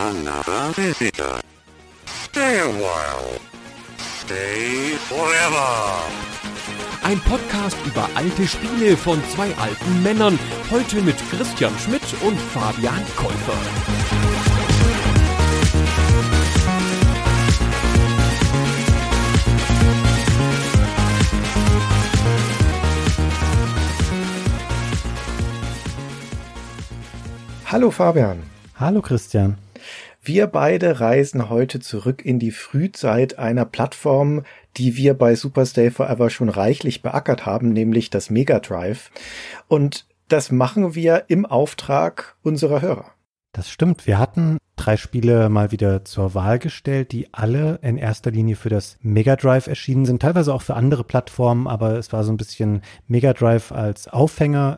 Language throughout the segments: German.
Another visitor. Stay a while. Stay forever. Ein Podcast über alte Spiele von zwei alten Männern. Heute mit Christian Schmidt und Fabian Käufer. Hallo Fabian. Hallo Christian. Wir beide reisen heute zurück in die Frühzeit einer Plattform, die wir bei Superstay Forever schon reichlich beackert haben, nämlich das Mega Drive. Und das machen wir im Auftrag unserer Hörer. Das stimmt. Wir hatten drei Spiele mal wieder zur Wahl gestellt, die alle in erster Linie für das Mega Drive erschienen sind, teilweise auch für andere Plattformen, aber es war so ein bisschen Mega Drive als Aufhänger.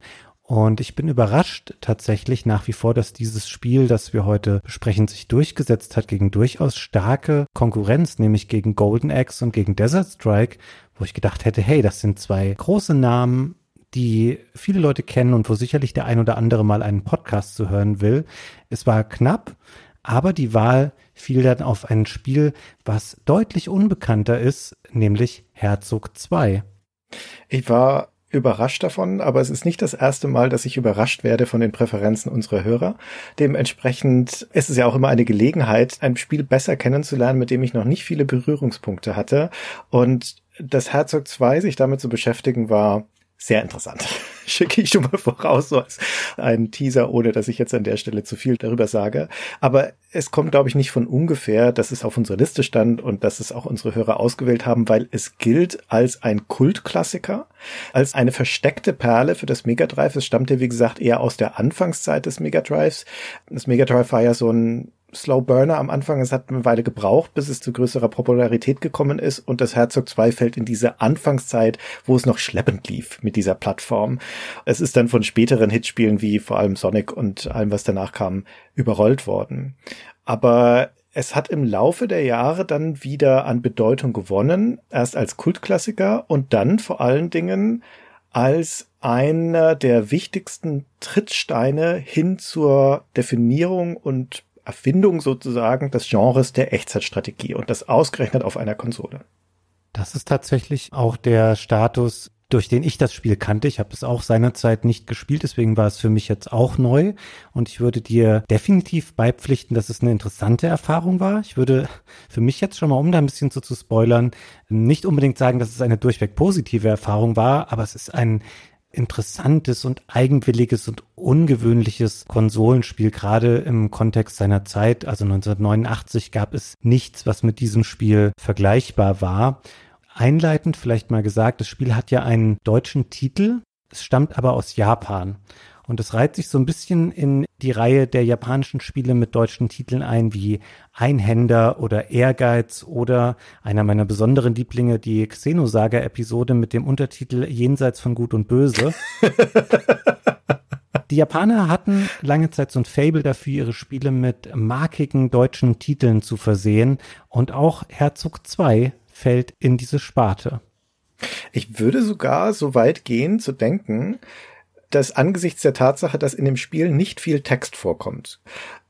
Und ich bin überrascht tatsächlich nach wie vor, dass dieses Spiel, das wir heute besprechen, sich durchgesetzt hat gegen durchaus starke Konkurrenz, nämlich gegen Golden Axe und gegen Desert Strike, wo ich gedacht hätte, hey, das sind zwei große Namen, die viele Leute kennen und wo sicherlich der ein oder andere mal einen Podcast zu hören will. Es war knapp, aber die Wahl fiel dann auf ein Spiel, was deutlich unbekannter ist, nämlich Herzog 2. Ich war überrascht davon, aber es ist nicht das erste Mal, dass ich überrascht werde von den Präferenzen unserer Hörer. Dementsprechend ist es ja auch immer eine Gelegenheit, ein Spiel besser kennenzulernen, mit dem ich noch nicht viele Berührungspunkte hatte. Und das Herzog 2, sich damit zu beschäftigen, war sehr interessant. Schicke ich schon mal voraus, so als einen Teaser, ohne dass ich jetzt an der Stelle zu viel darüber sage. Aber es kommt, glaube ich, nicht von ungefähr, dass es auf unserer Liste stand und dass es auch unsere Hörer ausgewählt haben, weil es gilt als ein Kultklassiker, als eine versteckte Perle für das Mega Drive. Es stammte, wie gesagt, eher aus der Anfangszeit des Mega Drives. Das Mega Drive war ja so ein Slow Burner am Anfang. Es hat eine Weile gebraucht, bis es zu größerer Popularität gekommen ist. Und das Herzog 2 fällt in diese Anfangszeit, wo es noch schleppend lief mit dieser Plattform. Es ist dann von späteren Hitspielen wie vor allem Sonic und allem, was danach kam, überrollt worden. Aber es hat im Laufe der Jahre dann wieder an Bedeutung gewonnen. Erst als Kultklassiker und dann vor allen Dingen als einer der wichtigsten Trittsteine hin zur Definierung und Erfindung sozusagen des Genres der Echtzeitstrategie und das ausgerechnet auf einer Konsole. Das ist tatsächlich auch der Status, durch den ich das Spiel kannte. Ich habe es auch seinerzeit nicht gespielt, deswegen war es für mich jetzt auch neu. Und ich würde dir definitiv beipflichten, dass es eine interessante Erfahrung war. Ich würde für mich jetzt schon mal, um da ein bisschen so zu spoilern, nicht unbedingt sagen, dass es eine durchweg positive Erfahrung war, aber es ist ein interessantes und eigenwilliges und ungewöhnliches Konsolenspiel, gerade im Kontext seiner Zeit. Also 1989 gab es nichts, was mit diesem Spiel vergleichbar war. Einleitend vielleicht mal gesagt, das Spiel hat ja einen deutschen Titel, es stammt aber aus Japan. Und es reiht sich so ein bisschen in die Reihe der japanischen Spiele mit deutschen Titeln ein, wie Einhänder oder Ehrgeiz oder einer meiner besonderen Lieblinge, die Xenosaga-Episode mit dem Untertitel Jenseits von Gut und Böse. Die Japaner hatten lange Zeit so ein Fable dafür, ihre Spiele mit markigen deutschen Titeln zu versehen. Und auch Herzog 2 fällt in diese Sparte. Ich würde sogar so weit gehen zu denken, dass angesichts der Tatsache, dass in dem Spiel nicht viel Text vorkommt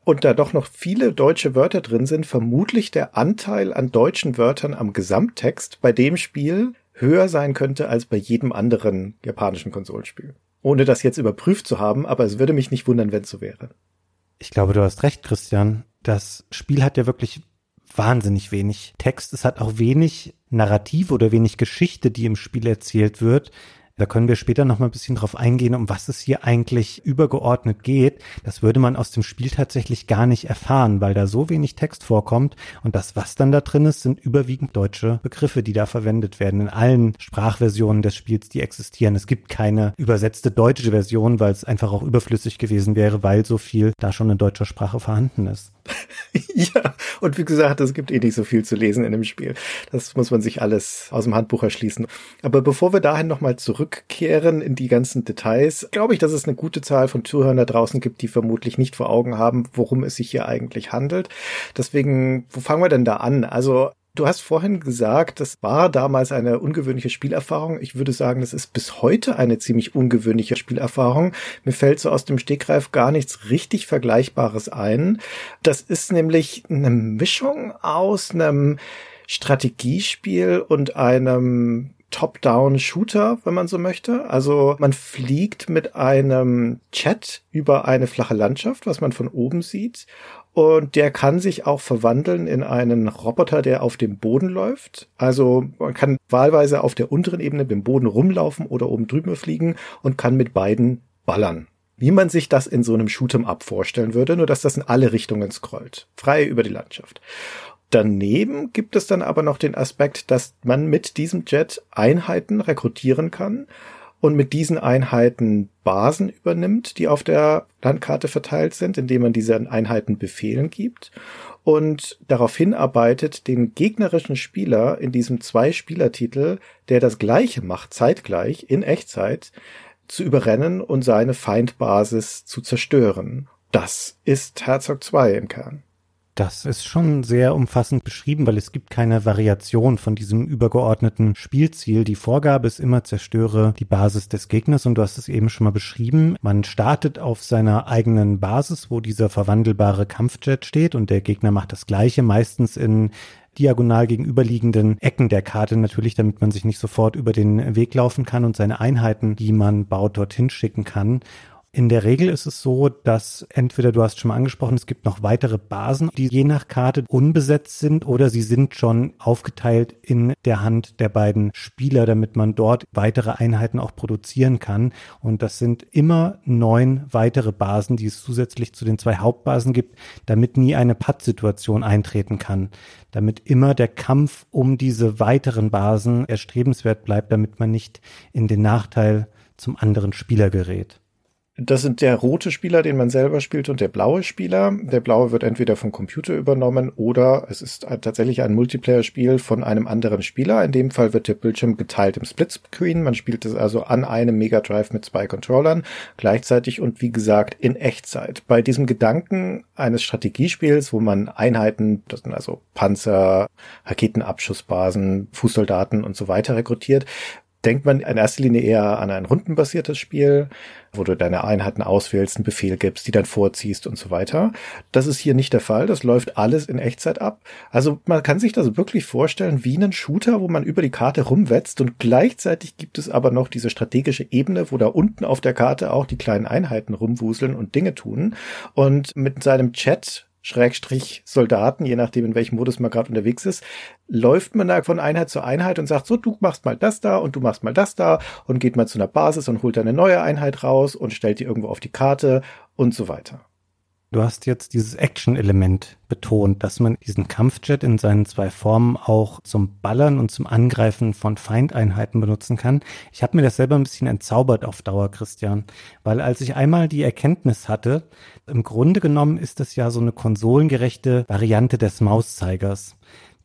und da doch noch viele deutsche Wörter drin sind, vermutlich der Anteil an deutschen Wörtern am Gesamttext bei dem Spiel höher sein könnte als bei jedem anderen japanischen Konsolenspiel. Ohne das jetzt überprüft zu haben, aber es würde mich nicht wundern, wenn es so wäre. Ich glaube, du hast recht, Christian. Das Spiel hat ja wirklich wahnsinnig wenig Text. Es hat auch wenig Narrativ oder wenig Geschichte, die im Spiel erzählt wird. Da können wir später noch mal ein bisschen drauf eingehen, um was es hier eigentlich übergeordnet geht. Das würde man aus dem Spiel tatsächlich gar nicht erfahren, weil da so wenig Text vorkommt und das, was dann da drin ist, sind überwiegend deutsche Begriffe, die da verwendet werden in allen Sprachversionen des Spiels, die existieren. Es gibt keine übersetzte deutsche Version, weil es einfach auch überflüssig gewesen wäre, weil so viel da schon in deutscher Sprache vorhanden ist. ja, und wie gesagt, es gibt eh nicht so viel zu lesen in dem Spiel. Das muss man sich alles aus dem Handbuch erschließen. Aber bevor wir dahin nochmal zurückkehren in die ganzen Details, glaube ich, dass es eine gute Zahl von Zuhörern da draußen gibt, die vermutlich nicht vor Augen haben, worum es sich hier eigentlich handelt. Deswegen, wo fangen wir denn da an? Also Du hast vorhin gesagt, das war damals eine ungewöhnliche Spielerfahrung. Ich würde sagen, das ist bis heute eine ziemlich ungewöhnliche Spielerfahrung. Mir fällt so aus dem Stegreif gar nichts richtig Vergleichbares ein. Das ist nämlich eine Mischung aus einem Strategiespiel und einem Top-Down-Shooter, wenn man so möchte. Also man fliegt mit einem Chat über eine flache Landschaft, was man von oben sieht. Und der kann sich auch verwandeln in einen Roboter, der auf dem Boden läuft. Also man kann wahlweise auf der unteren Ebene beim Boden rumlaufen oder oben drüber fliegen und kann mit beiden ballern. Wie man sich das in so einem Shoot'em Up vorstellen würde, nur dass das in alle Richtungen scrollt. Frei über die Landschaft. Daneben gibt es dann aber noch den Aspekt, dass man mit diesem Jet Einheiten rekrutieren kann und mit diesen Einheiten Basen übernimmt, die auf der Landkarte verteilt sind, indem man diese Einheiten Befehlen gibt und darauf hinarbeitet, den gegnerischen Spieler in diesem Zwei-Spieler-Titel, der das Gleiche macht, zeitgleich, in Echtzeit, zu überrennen und seine Feindbasis zu zerstören. Das ist Herzog 2 im Kern. Das ist schon sehr umfassend beschrieben, weil es gibt keine Variation von diesem übergeordneten Spielziel. Die Vorgabe ist immer, zerstöre die Basis des Gegners und du hast es eben schon mal beschrieben. Man startet auf seiner eigenen Basis, wo dieser verwandelbare Kampfjet steht und der Gegner macht das Gleiche, meistens in diagonal gegenüberliegenden Ecken der Karte natürlich, damit man sich nicht sofort über den Weg laufen kann und seine Einheiten, die man baut, dorthin schicken kann. In der Regel ist es so, dass entweder du hast schon mal angesprochen, es gibt noch weitere Basen, die je nach Karte unbesetzt sind oder sie sind schon aufgeteilt in der Hand der beiden Spieler, damit man dort weitere Einheiten auch produzieren kann. Und das sind immer neun weitere Basen, die es zusätzlich zu den zwei Hauptbasen gibt, damit nie eine Pattsituation eintreten kann. Damit immer der Kampf um diese weiteren Basen erstrebenswert bleibt, damit man nicht in den Nachteil zum anderen Spieler gerät. Das sind der rote Spieler, den man selber spielt, und der blaue Spieler. Der blaue wird entweder vom Computer übernommen oder es ist tatsächlich ein Multiplayer-Spiel von einem anderen Spieler. In dem Fall wird der Bildschirm geteilt im Splitscreen. Man spielt es also an einem Mega Drive mit zwei Controllern gleichzeitig und wie gesagt in Echtzeit. Bei diesem Gedanken eines Strategiespiels, wo man Einheiten, das sind also Panzer, Raketenabschussbasen, Fußsoldaten und so weiter rekrutiert, denkt man in erster Linie eher an ein rundenbasiertes Spiel, wo du deine Einheiten auswählst, einen Befehl gibst, die dann vorziehst und so weiter. Das ist hier nicht der Fall. Das läuft alles in Echtzeit ab. Also man kann sich das wirklich vorstellen wie einen Shooter, wo man über die Karte rumwetzt und gleichzeitig gibt es aber noch diese strategische Ebene, wo da unten auf der Karte auch die kleinen Einheiten rumwuseln und Dinge tun. Und mit seinem Chat Schrägstrich Soldaten, je nachdem in welchem Modus man gerade unterwegs ist, läuft man da von Einheit zu Einheit und sagt so, du machst mal das da und du machst mal das da und geht mal zu einer Basis und holt eine neue Einheit raus und stellt die irgendwo auf die Karte und so weiter. Du hast jetzt dieses Action-Element betont, dass man diesen Kampfjet in seinen zwei Formen auch zum Ballern und zum Angreifen von Feindeinheiten benutzen kann. Ich habe mir das selber ein bisschen entzaubert auf Dauer, Christian, weil als ich einmal die Erkenntnis hatte, im Grunde genommen ist das ja so eine konsolengerechte Variante des Mauszeigers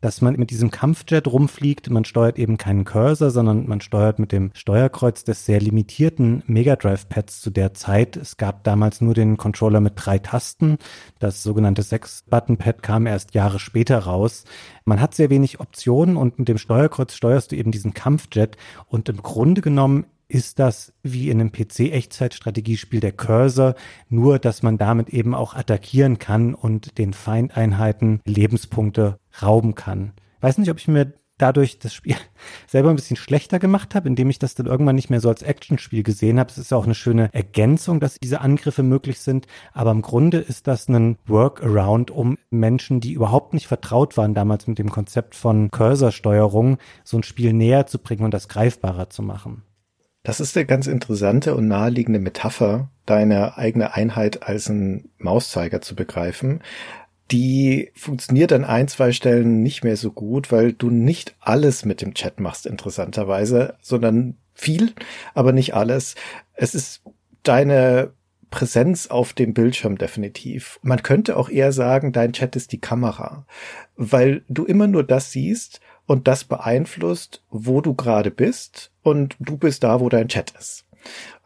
dass man mit diesem Kampfjet rumfliegt. Man steuert eben keinen Cursor, sondern man steuert mit dem Steuerkreuz des sehr limitierten Mega Drive Pads zu der Zeit. Es gab damals nur den Controller mit drei Tasten. Das sogenannte Sechs-Button-Pad kam erst Jahre später raus. Man hat sehr wenig Optionen und mit dem Steuerkreuz steuerst du eben diesen Kampfjet und im Grunde genommen ist das wie in einem PC-Echtzeitstrategiespiel der Cursor, nur dass man damit eben auch attackieren kann und den Feindeinheiten Lebenspunkte rauben kann. Weiß nicht, ob ich mir dadurch das Spiel selber ein bisschen schlechter gemacht habe, indem ich das dann irgendwann nicht mehr so als Actionspiel gesehen habe. Es ist ja auch eine schöne Ergänzung, dass diese Angriffe möglich sind, aber im Grunde ist das ein Workaround, um Menschen, die überhaupt nicht vertraut waren damals mit dem Konzept von Cursor-Steuerung, so ein Spiel näher zu bringen und das greifbarer zu machen. Das ist eine ganz interessante und naheliegende Metapher, deine eigene Einheit als ein Mauszeiger zu begreifen. Die funktioniert an ein, zwei Stellen nicht mehr so gut, weil du nicht alles mit dem Chat machst, interessanterweise, sondern viel, aber nicht alles. Es ist deine Präsenz auf dem Bildschirm definitiv. Man könnte auch eher sagen, dein Chat ist die Kamera, weil du immer nur das siehst, und das beeinflusst, wo du gerade bist und du bist da, wo dein Chat ist.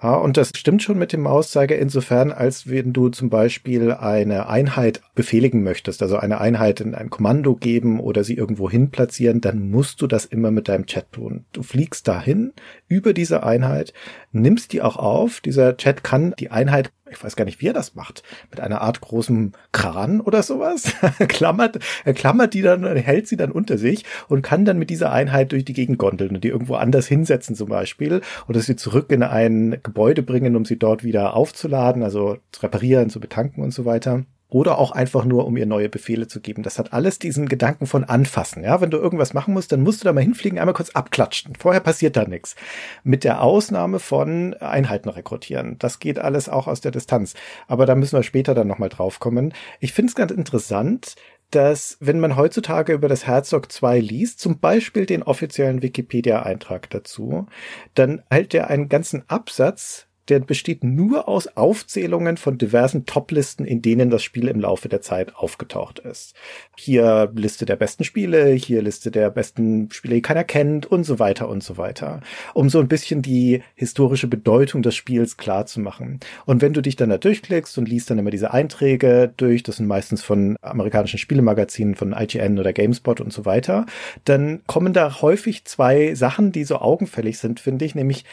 Ja, und das stimmt schon mit dem Mauszeiger insofern, als wenn du zum Beispiel eine Einheit befehligen möchtest, also eine Einheit in ein Kommando geben oder sie irgendwo hin platzieren, dann musst du das immer mit deinem Chat tun. Du fliegst dahin über diese Einheit, nimmst die auch auf. Dieser Chat kann die Einheit ich weiß gar nicht, wie er das macht, mit einer Art großem Kran oder sowas, klammert, er klammert die dann, hält sie dann unter sich und kann dann mit dieser Einheit durch die Gegend gondeln und die irgendwo anders hinsetzen zum Beispiel oder sie zurück in ein Gebäude bringen, um sie dort wieder aufzuladen, also zu reparieren, zu betanken und so weiter oder auch einfach nur, um ihr neue Befehle zu geben. Das hat alles diesen Gedanken von anfassen. Ja, wenn du irgendwas machen musst, dann musst du da mal hinfliegen, einmal kurz abklatschen. Vorher passiert da nichts. Mit der Ausnahme von Einheiten rekrutieren. Das geht alles auch aus der Distanz. Aber da müssen wir später dann nochmal drauf kommen. Ich finde es ganz interessant, dass wenn man heutzutage über das Herzog 2 liest, zum Beispiel den offiziellen Wikipedia-Eintrag dazu, dann hält er einen ganzen Absatz der besteht nur aus Aufzählungen von diversen Toplisten, in denen das Spiel im Laufe der Zeit aufgetaucht ist. Hier Liste der besten Spiele, hier Liste der besten Spiele, die keiner kennt und so weiter und so weiter. Um so ein bisschen die historische Bedeutung des Spiels klar zu machen. Und wenn du dich dann da durchklickst und liest dann immer diese Einträge durch, das sind meistens von amerikanischen Spielemagazinen, von IGN oder GameSpot und so weiter, dann kommen da häufig zwei Sachen, die so augenfällig sind, finde ich, nämlich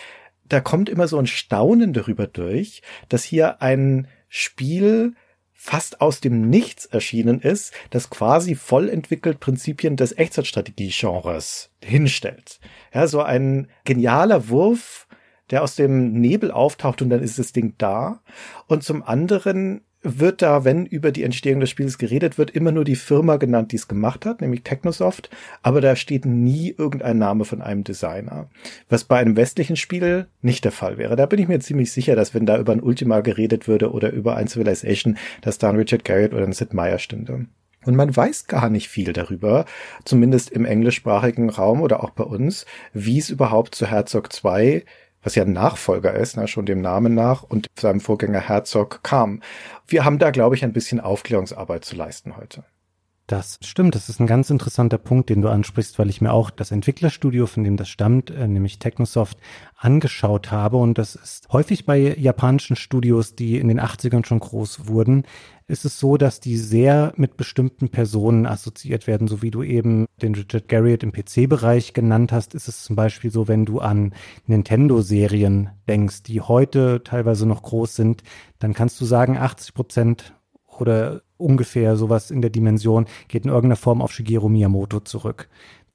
da kommt immer so ein Staunen darüber durch, dass hier ein Spiel fast aus dem Nichts erschienen ist, das quasi voll entwickelt Prinzipien des Echtzeitstrategie-Genres hinstellt. Ja, so ein genialer Wurf, der aus dem Nebel auftaucht und dann ist das Ding da. Und zum anderen wird da, wenn über die Entstehung des Spiels geredet wird, immer nur die Firma genannt, die es gemacht hat, nämlich Technosoft, aber da steht nie irgendein Name von einem Designer. Was bei einem westlichen Spiel nicht der Fall wäre. Da bin ich mir ziemlich sicher, dass wenn da über ein Ultima geredet würde oder über ein Civilization, dass da ein Richard Garrett oder ein Sid Meier stünde. Und man weiß gar nicht viel darüber, zumindest im englischsprachigen Raum oder auch bei uns, wie es überhaupt zu Herzog 2 was ja ein Nachfolger ist, ne, schon dem Namen nach, und seinem Vorgänger Herzog kam. Wir haben da, glaube ich, ein bisschen Aufklärungsarbeit zu leisten heute. Das stimmt, das ist ein ganz interessanter Punkt, den du ansprichst, weil ich mir auch das Entwicklerstudio, von dem das stammt, äh, nämlich Technosoft, angeschaut habe. Und das ist häufig bei japanischen Studios, die in den 80ern schon groß wurden, ist es so, dass die sehr mit bestimmten Personen assoziiert werden, so wie du eben den Richard Garriott im PC-Bereich genannt hast, ist es zum Beispiel so, wenn du an Nintendo-Serien denkst, die heute teilweise noch groß sind, dann kannst du sagen, 80 Prozent oder ungefähr sowas in der Dimension geht in irgendeiner Form auf Shigeru Miyamoto zurück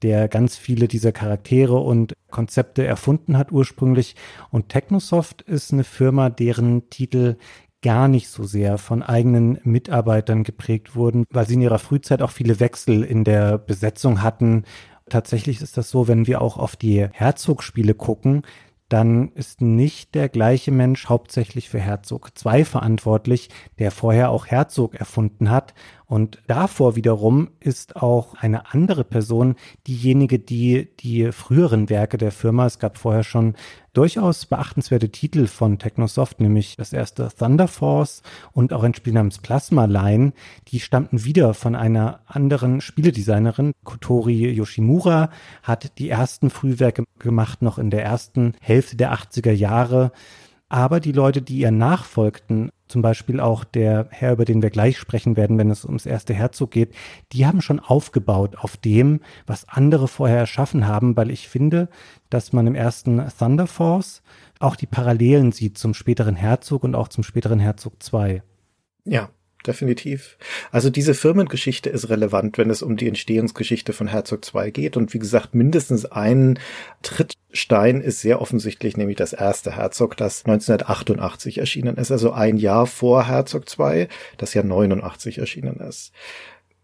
der ganz viele dieser Charaktere und Konzepte erfunden hat ursprünglich. Und Technosoft ist eine Firma, deren Titel gar nicht so sehr von eigenen Mitarbeitern geprägt wurden, weil sie in ihrer Frühzeit auch viele Wechsel in der Besetzung hatten. Tatsächlich ist das so, wenn wir auch auf die Herzogspiele gucken, dann ist nicht der gleiche Mensch hauptsächlich für Herzog 2 verantwortlich, der vorher auch Herzog erfunden hat. Und davor wiederum ist auch eine andere Person diejenige, die die früheren Werke der Firma, es gab vorher schon durchaus beachtenswerte Titel von Technosoft, nämlich das erste Thunder Force und auch ein Spiel namens Plasma Line, die stammten wieder von einer anderen Spieledesignerin. Kotori Yoshimura hat die ersten Frühwerke gemacht, noch in der ersten Hälfte der 80er Jahre. Aber die Leute, die ihr nachfolgten, zum Beispiel auch der Herr, über den wir gleich sprechen werden, wenn es ums erste Herzog geht, die haben schon aufgebaut auf dem, was andere vorher erschaffen haben, weil ich finde, dass man im ersten Thunder Force auch die Parallelen sieht zum späteren Herzog und auch zum späteren Herzog 2. Ja, definitiv. Also diese Firmengeschichte ist relevant, wenn es um die Entstehungsgeschichte von Herzog 2 geht. Und wie gesagt, mindestens ein Trittstein ist sehr offensichtlich, nämlich das erste Herzog, das 1988 erschienen ist, also ein Jahr vor Herzog 2, das ja 89 erschienen ist.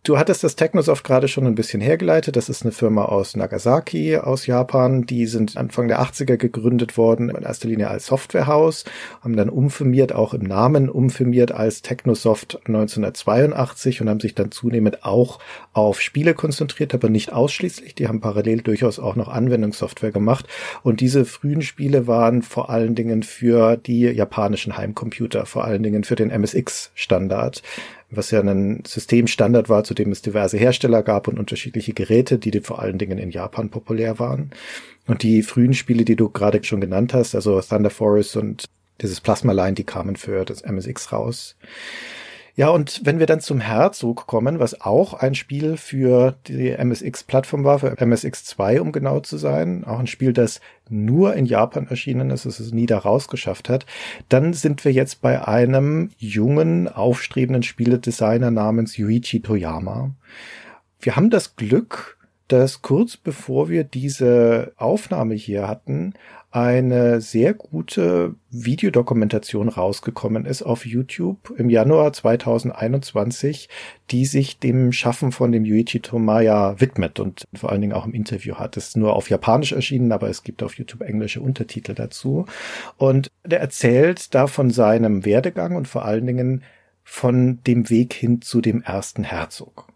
Du hattest das Technosoft gerade schon ein bisschen hergeleitet. Das ist eine Firma aus Nagasaki, aus Japan. Die sind Anfang der 80er gegründet worden, in erster Linie als Softwarehaus, haben dann umfirmiert, auch im Namen umfirmiert als Technosoft 1982 und haben sich dann zunehmend auch auf Spiele konzentriert, aber nicht ausschließlich. Die haben parallel durchaus auch noch Anwendungssoftware gemacht. Und diese frühen Spiele waren vor allen Dingen für die japanischen Heimcomputer, vor allen Dingen für den MSX-Standard was ja ein Systemstandard war, zu dem es diverse Hersteller gab und unterschiedliche Geräte, die vor allen Dingen in Japan populär waren. Und die frühen Spiele, die du gerade schon genannt hast, also Thunder Forest und dieses Plasma Line, die kamen für das MSX raus. Ja, und wenn wir dann zum Herzog kommen, was auch ein Spiel für die MSX-Plattform war, für MSX2, um genau zu sein, auch ein Spiel, das nur in Japan erschienen ist, es es nie da rausgeschafft hat, dann sind wir jetzt bei einem jungen, aufstrebenden Spieledesigner namens Yuichi Toyama. Wir haben das Glück, dass kurz bevor wir diese Aufnahme hier hatten, eine sehr gute Videodokumentation rausgekommen ist auf YouTube im Januar 2021, die sich dem Schaffen von dem Yuichi Tomaya widmet und vor allen Dingen auch im Interview hat. Es ist nur auf Japanisch erschienen, aber es gibt auf YouTube englische Untertitel dazu. Und der erzählt da von seinem Werdegang und vor allen Dingen von dem Weg hin zu dem ersten Herzog.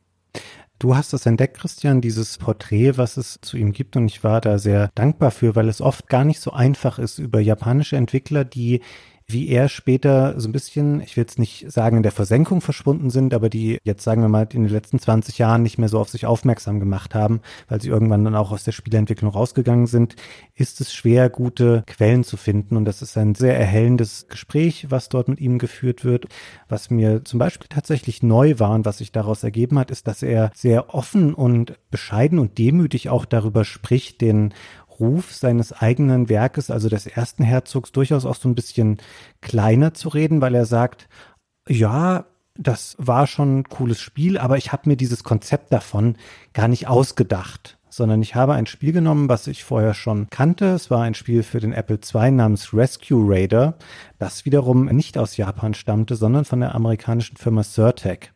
Du hast das entdeckt, Christian, dieses Porträt, was es zu ihm gibt. Und ich war da sehr dankbar für, weil es oft gar nicht so einfach ist, über japanische Entwickler, die wie er später so ein bisschen, ich will jetzt nicht sagen in der Versenkung verschwunden sind, aber die jetzt sagen wir mal in den letzten 20 Jahren nicht mehr so auf sich aufmerksam gemacht haben, weil sie irgendwann dann auch aus der Spieleentwicklung rausgegangen sind, ist es schwer, gute Quellen zu finden. Und das ist ein sehr erhellendes Gespräch, was dort mit ihm geführt wird. Was mir zum Beispiel tatsächlich neu war und was sich daraus ergeben hat, ist, dass er sehr offen und bescheiden und demütig auch darüber spricht, den Ruf seines eigenen Werkes, also des ersten Herzogs, durchaus auch so ein bisschen kleiner zu reden, weil er sagt, ja, das war schon ein cooles Spiel, aber ich habe mir dieses Konzept davon gar nicht ausgedacht, sondern ich habe ein Spiel genommen, was ich vorher schon kannte. Es war ein Spiel für den Apple II namens Rescue Raider, das wiederum nicht aus Japan stammte, sondern von der amerikanischen Firma Surtec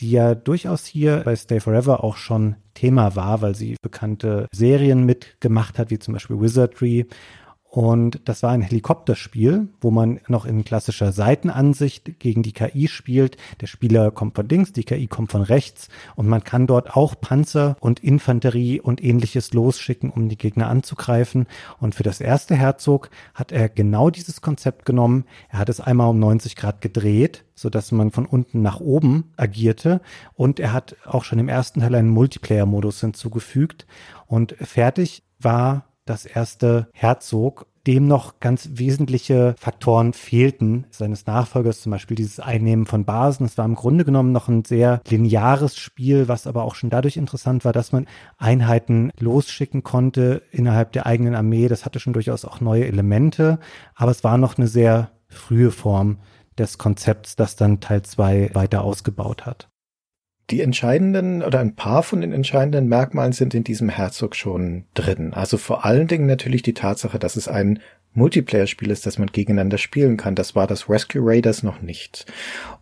die ja durchaus hier bei Stay Forever auch schon Thema war, weil sie bekannte Serien mitgemacht hat, wie zum Beispiel Wizardry und das war ein Helikopterspiel, wo man noch in klassischer Seitenansicht gegen die KI spielt. Der Spieler kommt von links, die KI kommt von rechts und man kann dort auch Panzer und Infanterie und ähnliches losschicken, um die Gegner anzugreifen. Und für das erste Herzog hat er genau dieses Konzept genommen. Er hat es einmal um 90 Grad gedreht, so dass man von unten nach oben agierte. Und er hat auch schon im ersten Teil einen Multiplayer-Modus hinzugefügt. Und fertig war das erste Herzog, dem noch ganz wesentliche Faktoren fehlten seines Nachfolgers, zum Beispiel dieses Einnehmen von Basen. Es war im Grunde genommen noch ein sehr lineares Spiel, was aber auch schon dadurch interessant war, dass man Einheiten losschicken konnte innerhalb der eigenen Armee. Das hatte schon durchaus auch neue Elemente, aber es war noch eine sehr frühe Form des Konzepts, das dann Teil 2 weiter ausgebaut hat. Die entscheidenden oder ein paar von den entscheidenden Merkmalen sind in diesem Herzog schon drin. Also vor allen Dingen natürlich die Tatsache, dass es ein Multiplayer-Spiel ist, das man gegeneinander spielen kann. Das war das Rescue Raiders noch nicht.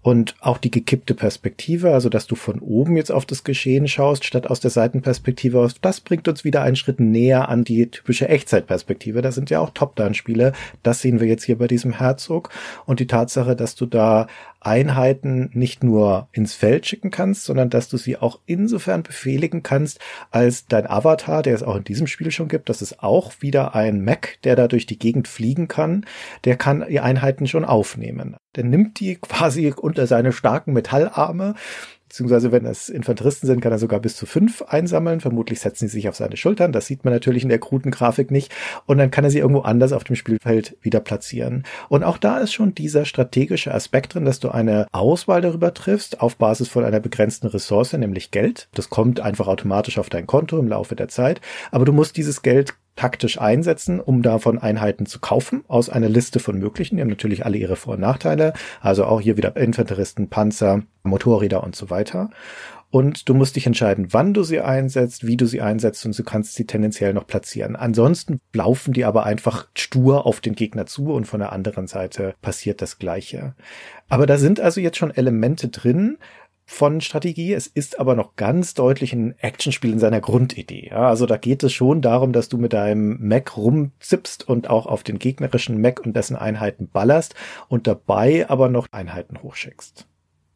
Und auch die gekippte Perspektive, also dass du von oben jetzt auf das Geschehen schaust, statt aus der Seitenperspektive aus, das bringt uns wieder einen Schritt näher an die typische Echtzeitperspektive. Da sind ja auch Top-Down-Spiele. Das sehen wir jetzt hier bei diesem Herzog. Und die Tatsache, dass du da Einheiten nicht nur ins Feld schicken kannst, sondern dass du sie auch insofern befehligen kannst, als dein Avatar, der es auch in diesem Spiel schon gibt, das ist auch wieder ein Mac, der da durch die Gegend fliegen kann, der kann die Einheiten schon aufnehmen. Der nimmt die quasi unter seine starken Metallarme beziehungsweise wenn es Infanteristen sind, kann er sogar bis zu fünf einsammeln. Vermutlich setzen sie sich auf seine Schultern. Das sieht man natürlich in der kruden Grafik nicht. Und dann kann er sie irgendwo anders auf dem Spielfeld wieder platzieren. Und auch da ist schon dieser strategische Aspekt drin, dass du eine Auswahl darüber triffst, auf Basis von einer begrenzten Ressource, nämlich Geld. Das kommt einfach automatisch auf dein Konto im Laufe der Zeit. Aber du musst dieses Geld taktisch einsetzen, um davon Einheiten zu kaufen aus einer Liste von möglichen. Die haben natürlich alle ihre Vor- und Nachteile. Also auch hier wieder Infanteristen, Panzer, Motorräder und so weiter. Und du musst dich entscheiden, wann du sie einsetzt, wie du sie einsetzt und du kannst sie tendenziell noch platzieren. Ansonsten laufen die aber einfach stur auf den Gegner zu und von der anderen Seite passiert das Gleiche. Aber da sind also jetzt schon Elemente drin, von Strategie. Es ist aber noch ganz deutlich ein Actionspiel in seiner Grundidee. Ja, also da geht es schon darum, dass du mit deinem Mac rumzippst und auch auf den gegnerischen Mac und dessen Einheiten ballerst und dabei aber noch Einheiten hochschickst.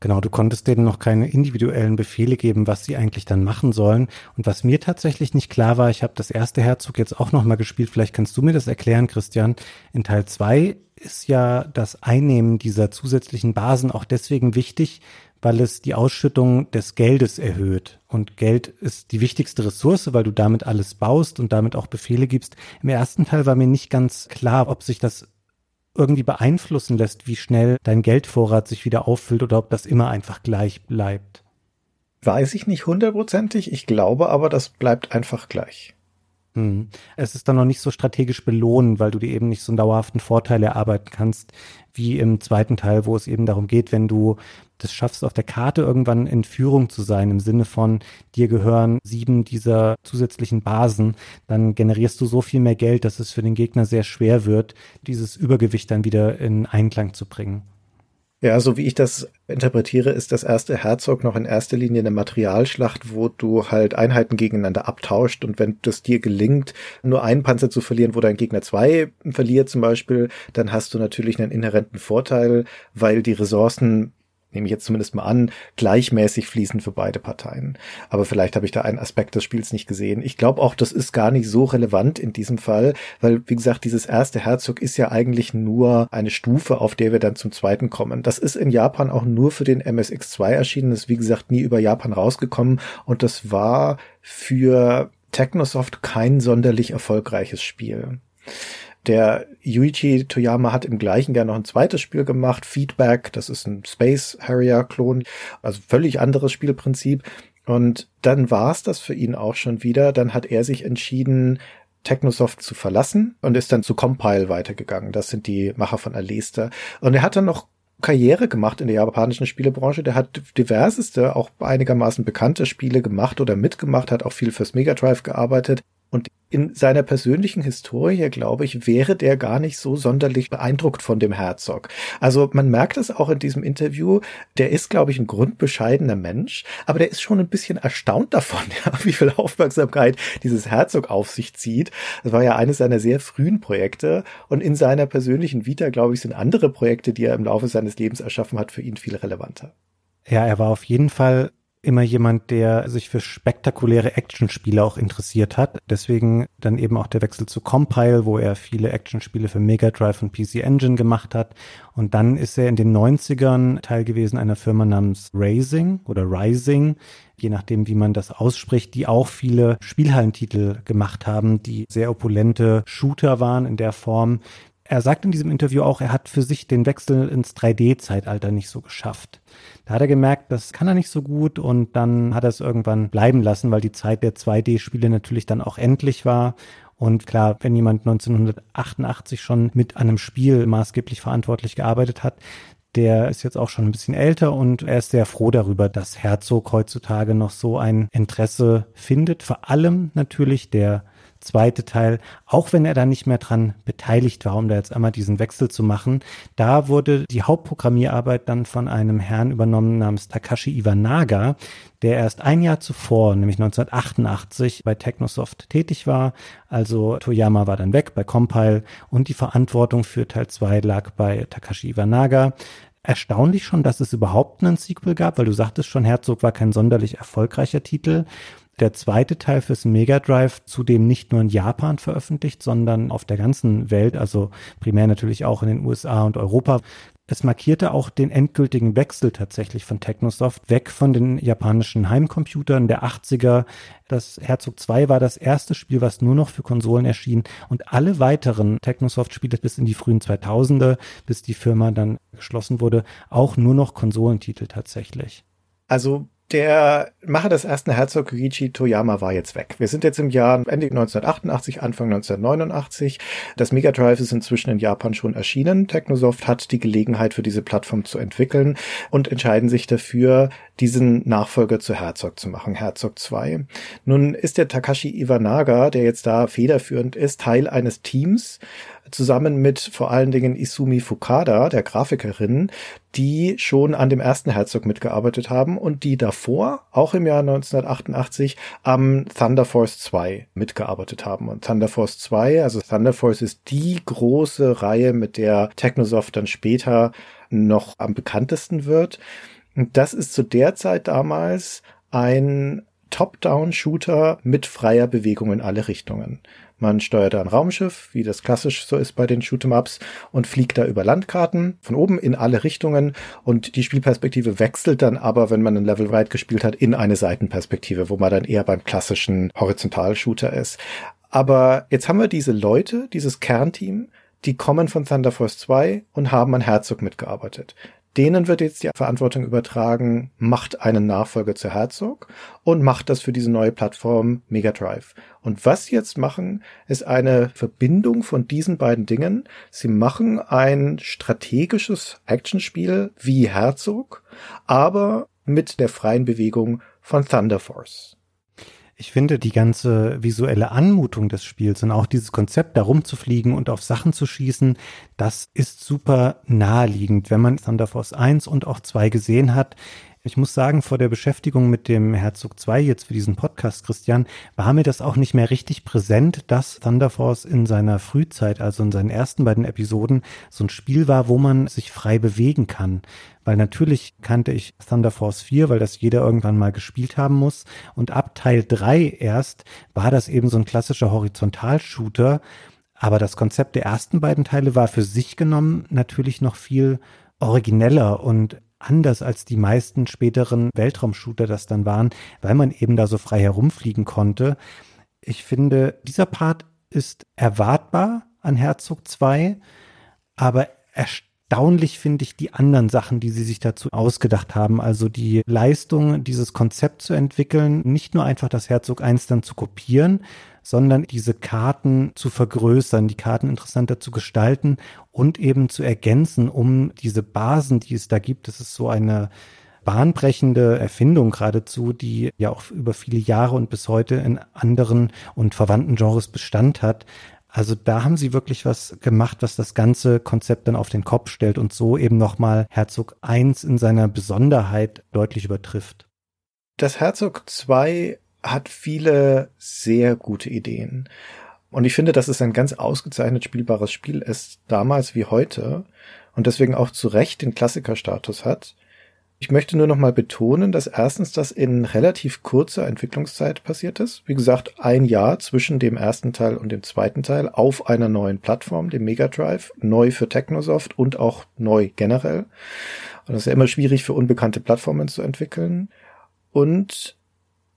Genau, du konntest denen noch keine individuellen Befehle geben, was sie eigentlich dann machen sollen. Und was mir tatsächlich nicht klar war, ich habe das erste Herzog jetzt auch nochmal gespielt, vielleicht kannst du mir das erklären, Christian. In Teil zwei ist ja das Einnehmen dieser zusätzlichen Basen auch deswegen wichtig, weil es die Ausschüttung des Geldes erhöht. Und Geld ist die wichtigste Ressource, weil du damit alles baust und damit auch Befehle gibst. Im ersten Teil war mir nicht ganz klar, ob sich das irgendwie beeinflussen lässt, wie schnell dein Geldvorrat sich wieder auffüllt oder ob das immer einfach gleich bleibt. Weiß ich nicht hundertprozentig, ich glaube aber, das bleibt einfach gleich. Hm. Es ist dann noch nicht so strategisch belohnen, weil du dir eben nicht so einen dauerhaften Vorteil erarbeiten kannst, wie im zweiten Teil, wo es eben darum geht, wenn du das schaffst, auf der Karte irgendwann in Führung zu sein, im Sinne von dir gehören sieben dieser zusätzlichen Basen, dann generierst du so viel mehr Geld, dass es für den Gegner sehr schwer wird, dieses Übergewicht dann wieder in Einklang zu bringen. Ja, so wie ich das interpretiere, ist das erste Herzog noch in erster Linie eine Materialschlacht, wo du halt Einheiten gegeneinander abtauscht und wenn das dir gelingt, nur einen Panzer zu verlieren, wo dein Gegner zwei verliert zum Beispiel, dann hast du natürlich einen inhärenten Vorteil, weil die Ressourcen nehme ich jetzt zumindest mal an, gleichmäßig fließen für beide Parteien. Aber vielleicht habe ich da einen Aspekt des Spiels nicht gesehen. Ich glaube auch, das ist gar nicht so relevant in diesem Fall, weil, wie gesagt, dieses erste Herzog ist ja eigentlich nur eine Stufe, auf der wir dann zum zweiten kommen. Das ist in Japan auch nur für den MSX2 erschienen, ist, wie gesagt, nie über Japan rausgekommen und das war für Technosoft kein sonderlich erfolgreiches Spiel. Der Yuichi Toyama hat im gleichen Jahr noch ein zweites Spiel gemacht, Feedback, das ist ein Space Harrier Klon, also völlig anderes Spielprinzip. Und dann war es das für ihn auch schon wieder. Dann hat er sich entschieden, Technosoft zu verlassen und ist dann zu Compile weitergegangen. Das sind die Macher von Alesta. Und er hat dann noch Karriere gemacht in der japanischen Spielebranche. Der hat diverseste, auch einigermaßen bekannte Spiele gemacht oder mitgemacht, hat auch viel fürs Mega Drive gearbeitet. Und in seiner persönlichen Historie, glaube ich, wäre der gar nicht so sonderlich beeindruckt von dem Herzog. Also man merkt es auch in diesem Interview, der ist, glaube ich, ein grundbescheidener Mensch, aber der ist schon ein bisschen erstaunt davon, ja, wie viel Aufmerksamkeit dieses Herzog auf sich zieht. Das war ja eines seiner sehr frühen Projekte und in seiner persönlichen Vita, glaube ich, sind andere Projekte, die er im Laufe seines Lebens erschaffen hat, für ihn viel relevanter. Ja, er war auf jeden Fall immer jemand, der sich für spektakuläre Actionspiele auch interessiert hat. Deswegen dann eben auch der Wechsel zu Compile, wo er viele Actionspiele für Mega Drive und PC Engine gemacht hat. Und dann ist er in den 90ern Teil gewesen einer Firma namens Raising oder Rising, je nachdem, wie man das ausspricht, die auch viele Spielhallentitel gemacht haben, die sehr opulente Shooter waren in der Form, er sagt in diesem Interview auch, er hat für sich den Wechsel ins 3D-Zeitalter nicht so geschafft. Da hat er gemerkt, das kann er nicht so gut und dann hat er es irgendwann bleiben lassen, weil die Zeit der 2D-Spiele natürlich dann auch endlich war. Und klar, wenn jemand 1988 schon mit einem Spiel maßgeblich verantwortlich gearbeitet hat, der ist jetzt auch schon ein bisschen älter und er ist sehr froh darüber, dass Herzog heutzutage noch so ein Interesse findet. Vor allem natürlich der zweite Teil, auch wenn er da nicht mehr dran beteiligt war, um da jetzt einmal diesen Wechsel zu machen, da wurde die Hauptprogrammierarbeit dann von einem Herrn übernommen namens Takashi Iwanaga, der erst ein Jahr zuvor, nämlich 1988, bei Technosoft tätig war. Also Toyama war dann weg bei Compile und die Verantwortung für Teil 2 lag bei Takashi Iwanaga. Erstaunlich schon, dass es überhaupt einen Sequel gab, weil du sagtest schon, Herzog war kein sonderlich erfolgreicher Titel der zweite Teil fürs Mega Drive zudem nicht nur in Japan veröffentlicht, sondern auf der ganzen Welt, also primär natürlich auch in den USA und Europa. Es markierte auch den endgültigen Wechsel tatsächlich von Technosoft weg von den japanischen Heimcomputern der 80er. Das Herzog 2 war das erste Spiel, was nur noch für Konsolen erschien und alle weiteren Technosoft-Spiele bis in die frühen 2000er, bis die Firma dann geschlossen wurde, auch nur noch Konsolentitel tatsächlich. Also der Macher des ersten Herzog Koichi Toyama war jetzt weg. Wir sind jetzt im Jahr Ende 1988, Anfang 1989. Das Mega Drive ist inzwischen in Japan schon erschienen. Technosoft hat die Gelegenheit für diese Plattform zu entwickeln und entscheiden sich dafür, diesen Nachfolger zu Herzog zu machen, Herzog 2. Nun ist der Takashi Iwanaga, der jetzt da federführend ist, Teil eines Teams, zusammen mit vor allen Dingen Isumi Fukada, der Grafikerin, die schon an dem ersten Herzog mitgearbeitet haben und die davor, auch im Jahr 1988, am Thunder Force 2 mitgearbeitet haben. Und Thunder Force 2, also Thunder Force ist die große Reihe, mit der Technosoft dann später noch am bekanntesten wird. Und das ist zu der Zeit damals ein Top-Down-Shooter mit freier Bewegung in alle Richtungen. Man steuert ein Raumschiff, wie das klassisch so ist bei den Shoot'em-Ups, und fliegt da über Landkarten von oben in alle Richtungen. Und die Spielperspektive wechselt dann aber, wenn man ein Level Right gespielt hat, in eine Seitenperspektive, wo man dann eher beim klassischen Horizontal-Shooter ist. Aber jetzt haben wir diese Leute, dieses Kernteam, die kommen von Thunder Force 2 und haben an Herzog mitgearbeitet. Denen wird jetzt die Verantwortung übertragen, macht einen Nachfolger zu Herzog und macht das für diese neue Plattform Mega Drive. Und was sie jetzt machen, ist eine Verbindung von diesen beiden Dingen. Sie machen ein strategisches Actionspiel wie Herzog, aber mit der freien Bewegung von Thunder Force. Ich finde die ganze visuelle Anmutung des Spiels und auch dieses Konzept, da rumzufliegen und auf Sachen zu schießen, das ist super naheliegend, wenn man Thunder Force 1 und auch 2 gesehen hat. Ich muss sagen, vor der Beschäftigung mit dem Herzog 2 jetzt für diesen Podcast, Christian, war mir das auch nicht mehr richtig präsent, dass Thunder Force in seiner Frühzeit, also in seinen ersten beiden Episoden, so ein Spiel war, wo man sich frei bewegen kann. Weil natürlich kannte ich Thunder Force 4, weil das jeder irgendwann mal gespielt haben muss. Und ab Teil 3 erst war das eben so ein klassischer Horizontalshooter. Aber das Konzept der ersten beiden Teile war für sich genommen natürlich noch viel origineller und anders als die meisten späteren Weltraumshooter das dann waren, weil man eben da so frei herumfliegen konnte. Ich finde, dieser Part ist erwartbar an Herzog 2, aber erstaunlich finde ich die anderen Sachen, die sie sich dazu ausgedacht haben. Also die Leistung, dieses Konzept zu entwickeln, nicht nur einfach das Herzog 1 dann zu kopieren, sondern diese Karten zu vergrößern, die Karten interessanter zu gestalten und eben zu ergänzen, um diese Basen, die es da gibt, das ist so eine bahnbrechende Erfindung geradezu, die ja auch über viele Jahre und bis heute in anderen und verwandten Genres Bestand hat. Also da haben sie wirklich was gemacht, was das ganze Konzept dann auf den Kopf stellt und so eben nochmal Herzog 1 in seiner Besonderheit deutlich übertrifft. Das Herzog 2 hat viele sehr gute Ideen. Und ich finde, dass es ein ganz ausgezeichnet spielbares Spiel ist, damals wie heute, und deswegen auch zu Recht den Klassikerstatus hat. Ich möchte nur noch mal betonen, dass erstens das in relativ kurzer Entwicklungszeit passiert ist. Wie gesagt, ein Jahr zwischen dem ersten Teil und dem zweiten Teil auf einer neuen Plattform, dem Mega Drive, neu für Technosoft und auch neu generell. Und das ist ja immer schwierig für unbekannte Plattformen zu entwickeln. Und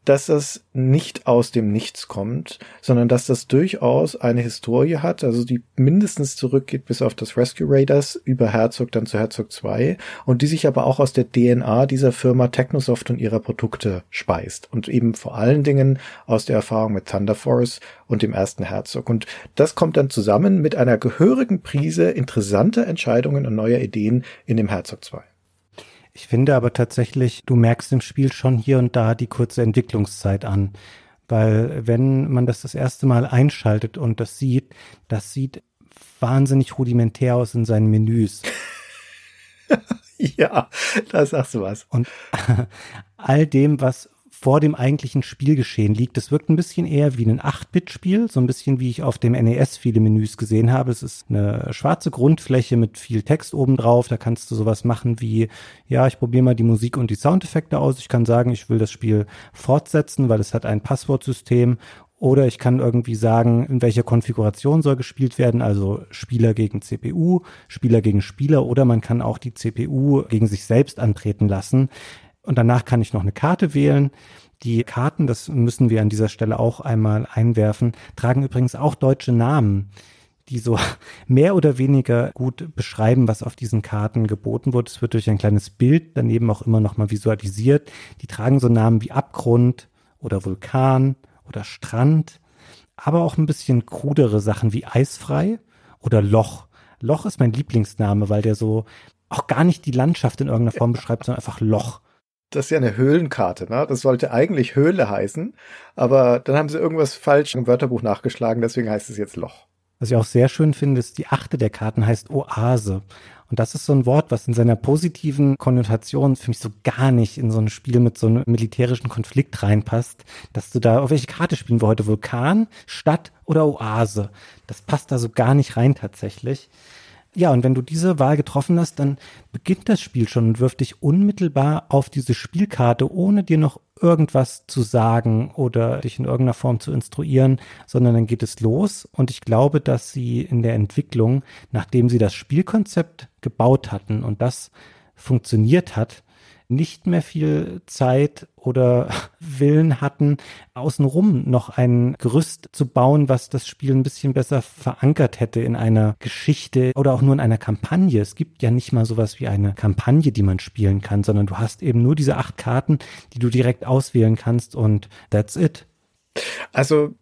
dass das nicht aus dem Nichts kommt, sondern dass das durchaus eine Historie hat, also die mindestens zurückgeht bis auf das Rescue Raiders über Herzog dann zu Herzog 2 und die sich aber auch aus der DNA dieser Firma Technosoft und ihrer Produkte speist und eben vor allen Dingen aus der Erfahrung mit Thunder Force und dem ersten Herzog. Und das kommt dann zusammen mit einer gehörigen Prise interessanter Entscheidungen und neuer Ideen in dem Herzog 2. Ich finde aber tatsächlich, du merkst im Spiel schon hier und da die kurze Entwicklungszeit an. Weil wenn man das das erste Mal einschaltet und das sieht, das sieht wahnsinnig rudimentär aus in seinen Menüs. ja, da sagst du was. Und all dem, was vor dem eigentlichen Spielgeschehen liegt. Es wirkt ein bisschen eher wie ein 8-Bit-Spiel, so ein bisschen wie ich auf dem NES viele Menüs gesehen habe. Es ist eine schwarze Grundfläche mit viel Text obendrauf. Da kannst du sowas machen wie, ja, ich probiere mal die Musik und die Soundeffekte aus. Ich kann sagen, ich will das Spiel fortsetzen, weil es hat ein Passwortsystem oder ich kann irgendwie sagen, in welcher Konfiguration soll gespielt werden, also Spieler gegen CPU, Spieler gegen Spieler, oder man kann auch die CPU gegen sich selbst antreten lassen. Und danach kann ich noch eine Karte wählen. Die Karten, das müssen wir an dieser Stelle auch einmal einwerfen, tragen übrigens auch deutsche Namen, die so mehr oder weniger gut beschreiben, was auf diesen Karten geboten wird. Es wird durch ein kleines Bild daneben auch immer nochmal visualisiert. Die tragen so Namen wie Abgrund oder Vulkan oder Strand, aber auch ein bisschen krudere Sachen wie Eisfrei oder Loch. Loch ist mein Lieblingsname, weil der so auch gar nicht die Landschaft in irgendeiner Form beschreibt, sondern einfach Loch das ist ja eine Höhlenkarte, ne? Das sollte eigentlich Höhle heißen, aber dann haben sie irgendwas falsch im Wörterbuch nachgeschlagen, deswegen heißt es jetzt Loch. Was ich auch sehr schön finde, ist die achte der Karten heißt Oase. Und das ist so ein Wort, was in seiner positiven Konnotation für mich so gar nicht in so ein Spiel mit so einem militärischen Konflikt reinpasst, dass du da, auf welche Karte spielen wir heute? Vulkan, Stadt oder Oase? Das passt da so gar nicht rein tatsächlich. Ja, und wenn du diese Wahl getroffen hast, dann beginnt das Spiel schon und wirft dich unmittelbar auf diese Spielkarte, ohne dir noch irgendwas zu sagen oder dich in irgendeiner Form zu instruieren, sondern dann geht es los. Und ich glaube, dass sie in der Entwicklung, nachdem sie das Spielkonzept gebaut hatten und das funktioniert hat, nicht mehr viel Zeit oder Willen hatten, außenrum noch ein Gerüst zu bauen, was das Spiel ein bisschen besser verankert hätte in einer Geschichte oder auch nur in einer Kampagne. Es gibt ja nicht mal sowas wie eine Kampagne, die man spielen kann, sondern du hast eben nur diese acht Karten, die du direkt auswählen kannst und that's it. Also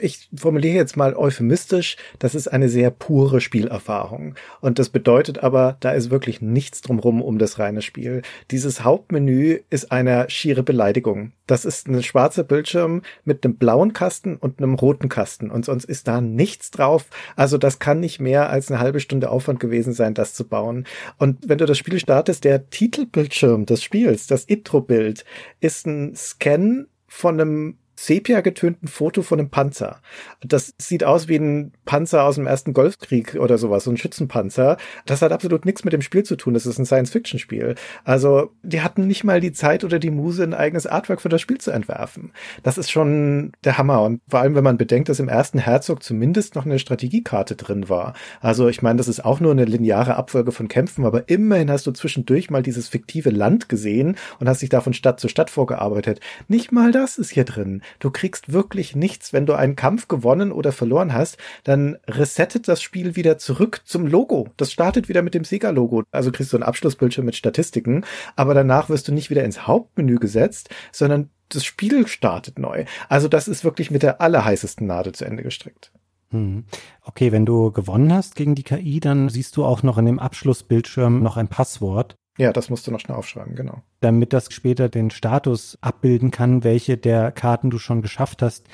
ich formuliere jetzt mal euphemistisch, das ist eine sehr pure Spielerfahrung. Und das bedeutet aber, da ist wirklich nichts drumrum um das reine Spiel. Dieses Hauptmenü ist eine schiere Beleidigung. Das ist ein schwarzer Bildschirm mit einem blauen Kasten und einem roten Kasten. Und sonst ist da nichts drauf. Also das kann nicht mehr als eine halbe Stunde Aufwand gewesen sein, das zu bauen. Und wenn du das Spiel startest, der Titelbildschirm des Spiels, das Intro-Bild, ist ein Scan von einem sepia getönten Foto von einem Panzer. Das sieht aus wie ein Panzer aus dem ersten Golfkrieg oder sowas, so ein Schützenpanzer. Das hat absolut nichts mit dem Spiel zu tun. Das ist ein Science-Fiction-Spiel. Also, die hatten nicht mal die Zeit oder die Muse, ein eigenes Artwork für das Spiel zu entwerfen. Das ist schon der Hammer. Und vor allem, wenn man bedenkt, dass im ersten Herzog zumindest noch eine Strategiekarte drin war. Also, ich meine, das ist auch nur eine lineare Abfolge von Kämpfen, aber immerhin hast du zwischendurch mal dieses fiktive Land gesehen und hast dich da von Stadt zu Stadt vorgearbeitet. Nicht mal das ist hier drin. Du kriegst wirklich nichts. Wenn du einen Kampf gewonnen oder verloren hast, dann resettet das Spiel wieder zurück zum Logo. Das startet wieder mit dem Sega-Logo. Also kriegst du einen Abschlussbildschirm mit Statistiken, aber danach wirst du nicht wieder ins Hauptmenü gesetzt, sondern das Spiel startet neu. Also das ist wirklich mit der allerheißesten Nadel zu Ende gestrickt. Hm. Okay, wenn du gewonnen hast gegen die KI, dann siehst du auch noch in dem Abschlussbildschirm noch ein Passwort. Ja, das musst du noch schnell aufschreiben, genau. Damit das später den Status abbilden kann, welche der Karten du schon geschafft hast,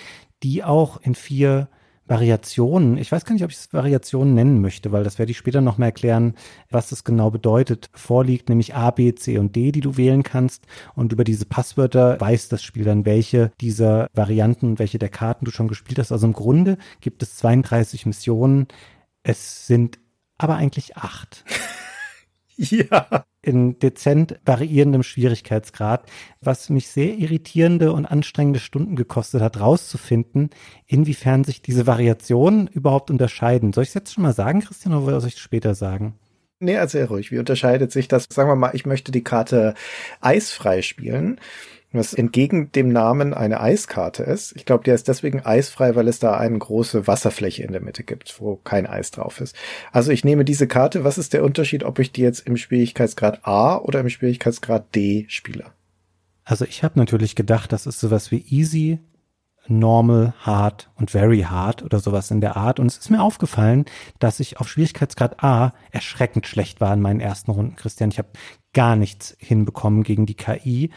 die auch in vier Variationen, ich weiß gar nicht, ob ich es Variationen nennen möchte, weil das werde ich später noch mal erklären, was das genau bedeutet, vorliegt, nämlich A, B, C und D, die du wählen kannst. Und über diese Passwörter weiß das Spiel dann, welche dieser Varianten, welche der Karten du schon gespielt hast. Also im Grunde gibt es 32 Missionen. Es sind aber eigentlich acht. Ja. In dezent variierendem Schwierigkeitsgrad, was mich sehr irritierende und anstrengende Stunden gekostet hat, rauszufinden, inwiefern sich diese Variationen überhaupt unterscheiden. Soll ich es jetzt schon mal sagen, Christian, oder soll ich es später sagen? Nee, erzähl ruhig. Wie unterscheidet sich das? Sagen wir mal, ich möchte die Karte eisfrei spielen was entgegen dem Namen eine Eiskarte ist. Ich glaube, der ist deswegen eisfrei, weil es da eine große Wasserfläche in der Mitte gibt, wo kein Eis drauf ist. Also ich nehme diese Karte. Was ist der Unterschied, ob ich die jetzt im Schwierigkeitsgrad A oder im Schwierigkeitsgrad D spiele? Also ich habe natürlich gedacht, das ist sowas wie easy, normal, hard und very hard oder sowas in der Art. Und es ist mir aufgefallen, dass ich auf Schwierigkeitsgrad A erschreckend schlecht war in meinen ersten Runden, Christian. Ich habe gar nichts hinbekommen gegen die KI.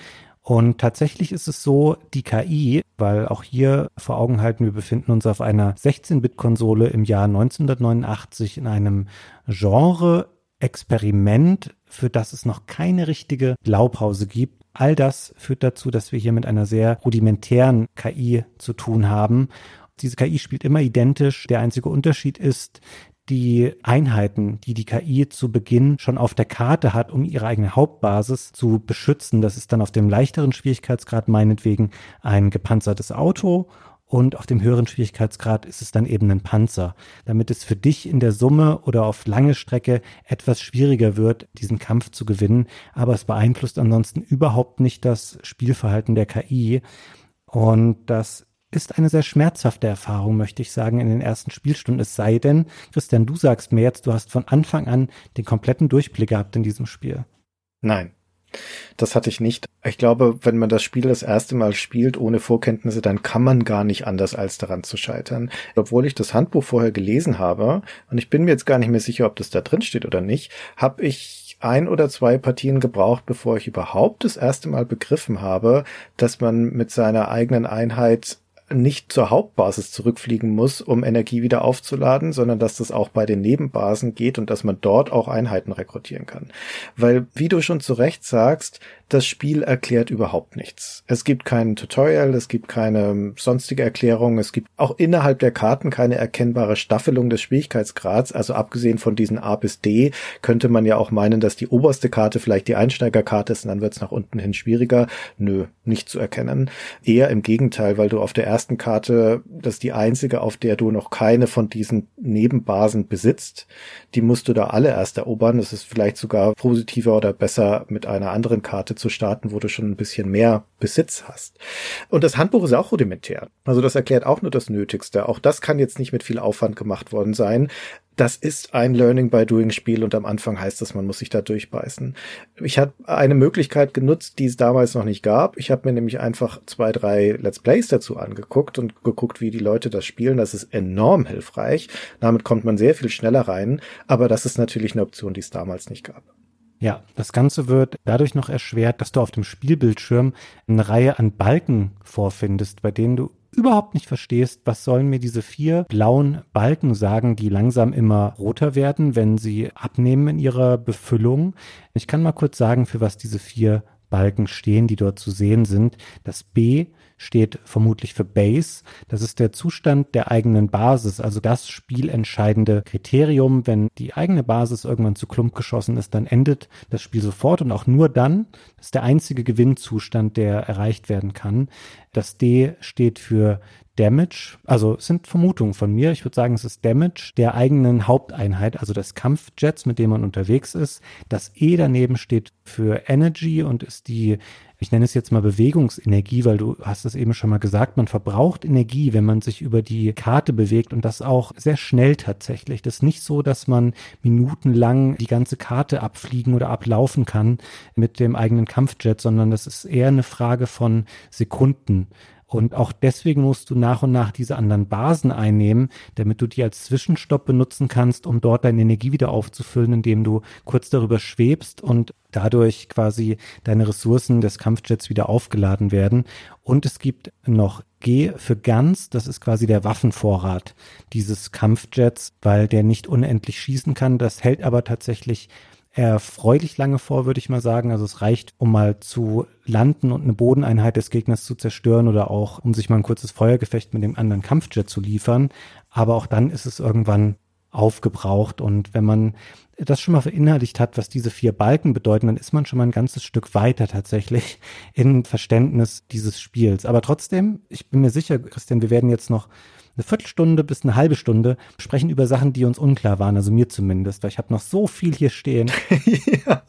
Und tatsächlich ist es so, die KI, weil auch hier vor Augen halten, wir befinden uns auf einer 16-Bit-Konsole im Jahr 1989 in einem Genre Experiment, für das es noch keine richtige Blaupause gibt. All das führt dazu, dass wir hier mit einer sehr rudimentären KI zu tun haben. Diese KI spielt immer identisch. Der einzige Unterschied ist, die Einheiten, die die KI zu Beginn schon auf der Karte hat, um ihre eigene Hauptbasis zu beschützen. Das ist dann auf dem leichteren Schwierigkeitsgrad meinetwegen ein gepanzertes Auto und auf dem höheren Schwierigkeitsgrad ist es dann eben ein Panzer, damit es für dich in der Summe oder auf lange Strecke etwas schwieriger wird, diesen Kampf zu gewinnen. Aber es beeinflusst ansonsten überhaupt nicht das Spielverhalten der KI. Und das ist eine sehr schmerzhafte Erfahrung, möchte ich sagen, in den ersten Spielstunden. Es sei denn, Christian, du sagst mir jetzt, du hast von Anfang an den kompletten Durchblick gehabt in diesem Spiel. Nein. Das hatte ich nicht. Ich glaube, wenn man das Spiel das erste Mal spielt ohne Vorkenntnisse, dann kann man gar nicht anders als daran zu scheitern. Obwohl ich das Handbuch vorher gelesen habe, und ich bin mir jetzt gar nicht mehr sicher, ob das da drin steht oder nicht, habe ich ein oder zwei Partien gebraucht, bevor ich überhaupt das erste Mal begriffen habe, dass man mit seiner eigenen Einheit nicht zur Hauptbasis zurückfliegen muss, um Energie wieder aufzuladen, sondern dass das auch bei den Nebenbasen geht und dass man dort auch Einheiten rekrutieren kann. Weil, wie du schon zu Recht sagst, das Spiel erklärt überhaupt nichts. Es gibt kein Tutorial, es gibt keine sonstige Erklärung, es gibt auch innerhalb der Karten keine erkennbare Staffelung des Schwierigkeitsgrads. Also abgesehen von diesen A bis D könnte man ja auch meinen, dass die oberste Karte vielleicht die Einsteigerkarte ist und dann wird es nach unten hin schwieriger. Nö, nicht zu erkennen. Eher im Gegenteil, weil du auf der ersten Karte, das ist die einzige, auf der du noch keine von diesen Nebenbasen besitzt. Die musst du da alle erst erobern. Das ist vielleicht sogar positiver oder besser mit einer anderen Karte zu starten, wo du schon ein bisschen mehr Besitz hast. Und das Handbuch ist auch rudimentär. Also das erklärt auch nur das Nötigste. Auch das kann jetzt nicht mit viel Aufwand gemacht worden sein. Das ist ein Learning by Doing Spiel und am Anfang heißt es, man muss sich da durchbeißen. Ich habe eine Möglichkeit genutzt, die es damals noch nicht gab. Ich habe mir nämlich einfach zwei, drei Let's Plays dazu angeguckt und geguckt, wie die Leute das spielen. Das ist enorm hilfreich. Damit kommt man sehr viel schneller rein. Aber das ist natürlich eine Option, die es damals nicht gab. Ja, das Ganze wird dadurch noch erschwert, dass du auf dem Spielbildschirm eine Reihe an Balken vorfindest, bei denen du überhaupt nicht verstehst, was sollen mir diese vier blauen Balken sagen, die langsam immer roter werden, wenn sie abnehmen in ihrer Befüllung. Ich kann mal kurz sagen, für was diese vier Balken stehen, die dort zu sehen sind. Das B steht vermutlich für Base. Das ist der Zustand der eigenen Basis, also das spielentscheidende Kriterium. Wenn die eigene Basis irgendwann zu Klump geschossen ist, dann endet das Spiel sofort und auch nur dann. Das ist der einzige Gewinnzustand, der erreicht werden kann. Das D steht für Damage, also sind Vermutungen von mir. Ich würde sagen, es ist Damage der eigenen Haupteinheit, also des Kampfjets, mit dem man unterwegs ist. Das E daneben steht für Energy und ist die ich nenne es jetzt mal Bewegungsenergie, weil du hast es eben schon mal gesagt, man verbraucht Energie, wenn man sich über die Karte bewegt und das auch sehr schnell tatsächlich. Das ist nicht so, dass man minutenlang die ganze Karte abfliegen oder ablaufen kann mit dem eigenen Kampfjet, sondern das ist eher eine Frage von Sekunden. Und auch deswegen musst du nach und nach diese anderen Basen einnehmen, damit du die als Zwischenstopp benutzen kannst, um dort deine Energie wieder aufzufüllen, indem du kurz darüber schwebst und dadurch quasi deine Ressourcen des Kampfjets wieder aufgeladen werden. Und es gibt noch G für Guns, das ist quasi der Waffenvorrat dieses Kampfjets, weil der nicht unendlich schießen kann. Das hält aber tatsächlich erfreulich lange vor, würde ich mal sagen. Also es reicht, um mal zu landen und eine Bodeneinheit des Gegners zu zerstören oder auch, um sich mal ein kurzes Feuergefecht mit dem anderen Kampfjet zu liefern. Aber auch dann ist es irgendwann aufgebraucht. Und wenn man das schon mal verinnerlicht hat, was diese vier Balken bedeuten, dann ist man schon mal ein ganzes Stück weiter tatsächlich in Verständnis dieses Spiels. Aber trotzdem, ich bin mir sicher, Christian, wir werden jetzt noch eine Viertelstunde bis eine halbe Stunde sprechen über Sachen, die uns unklar waren, also mir zumindest, weil ich habe noch so viel hier stehen. ja.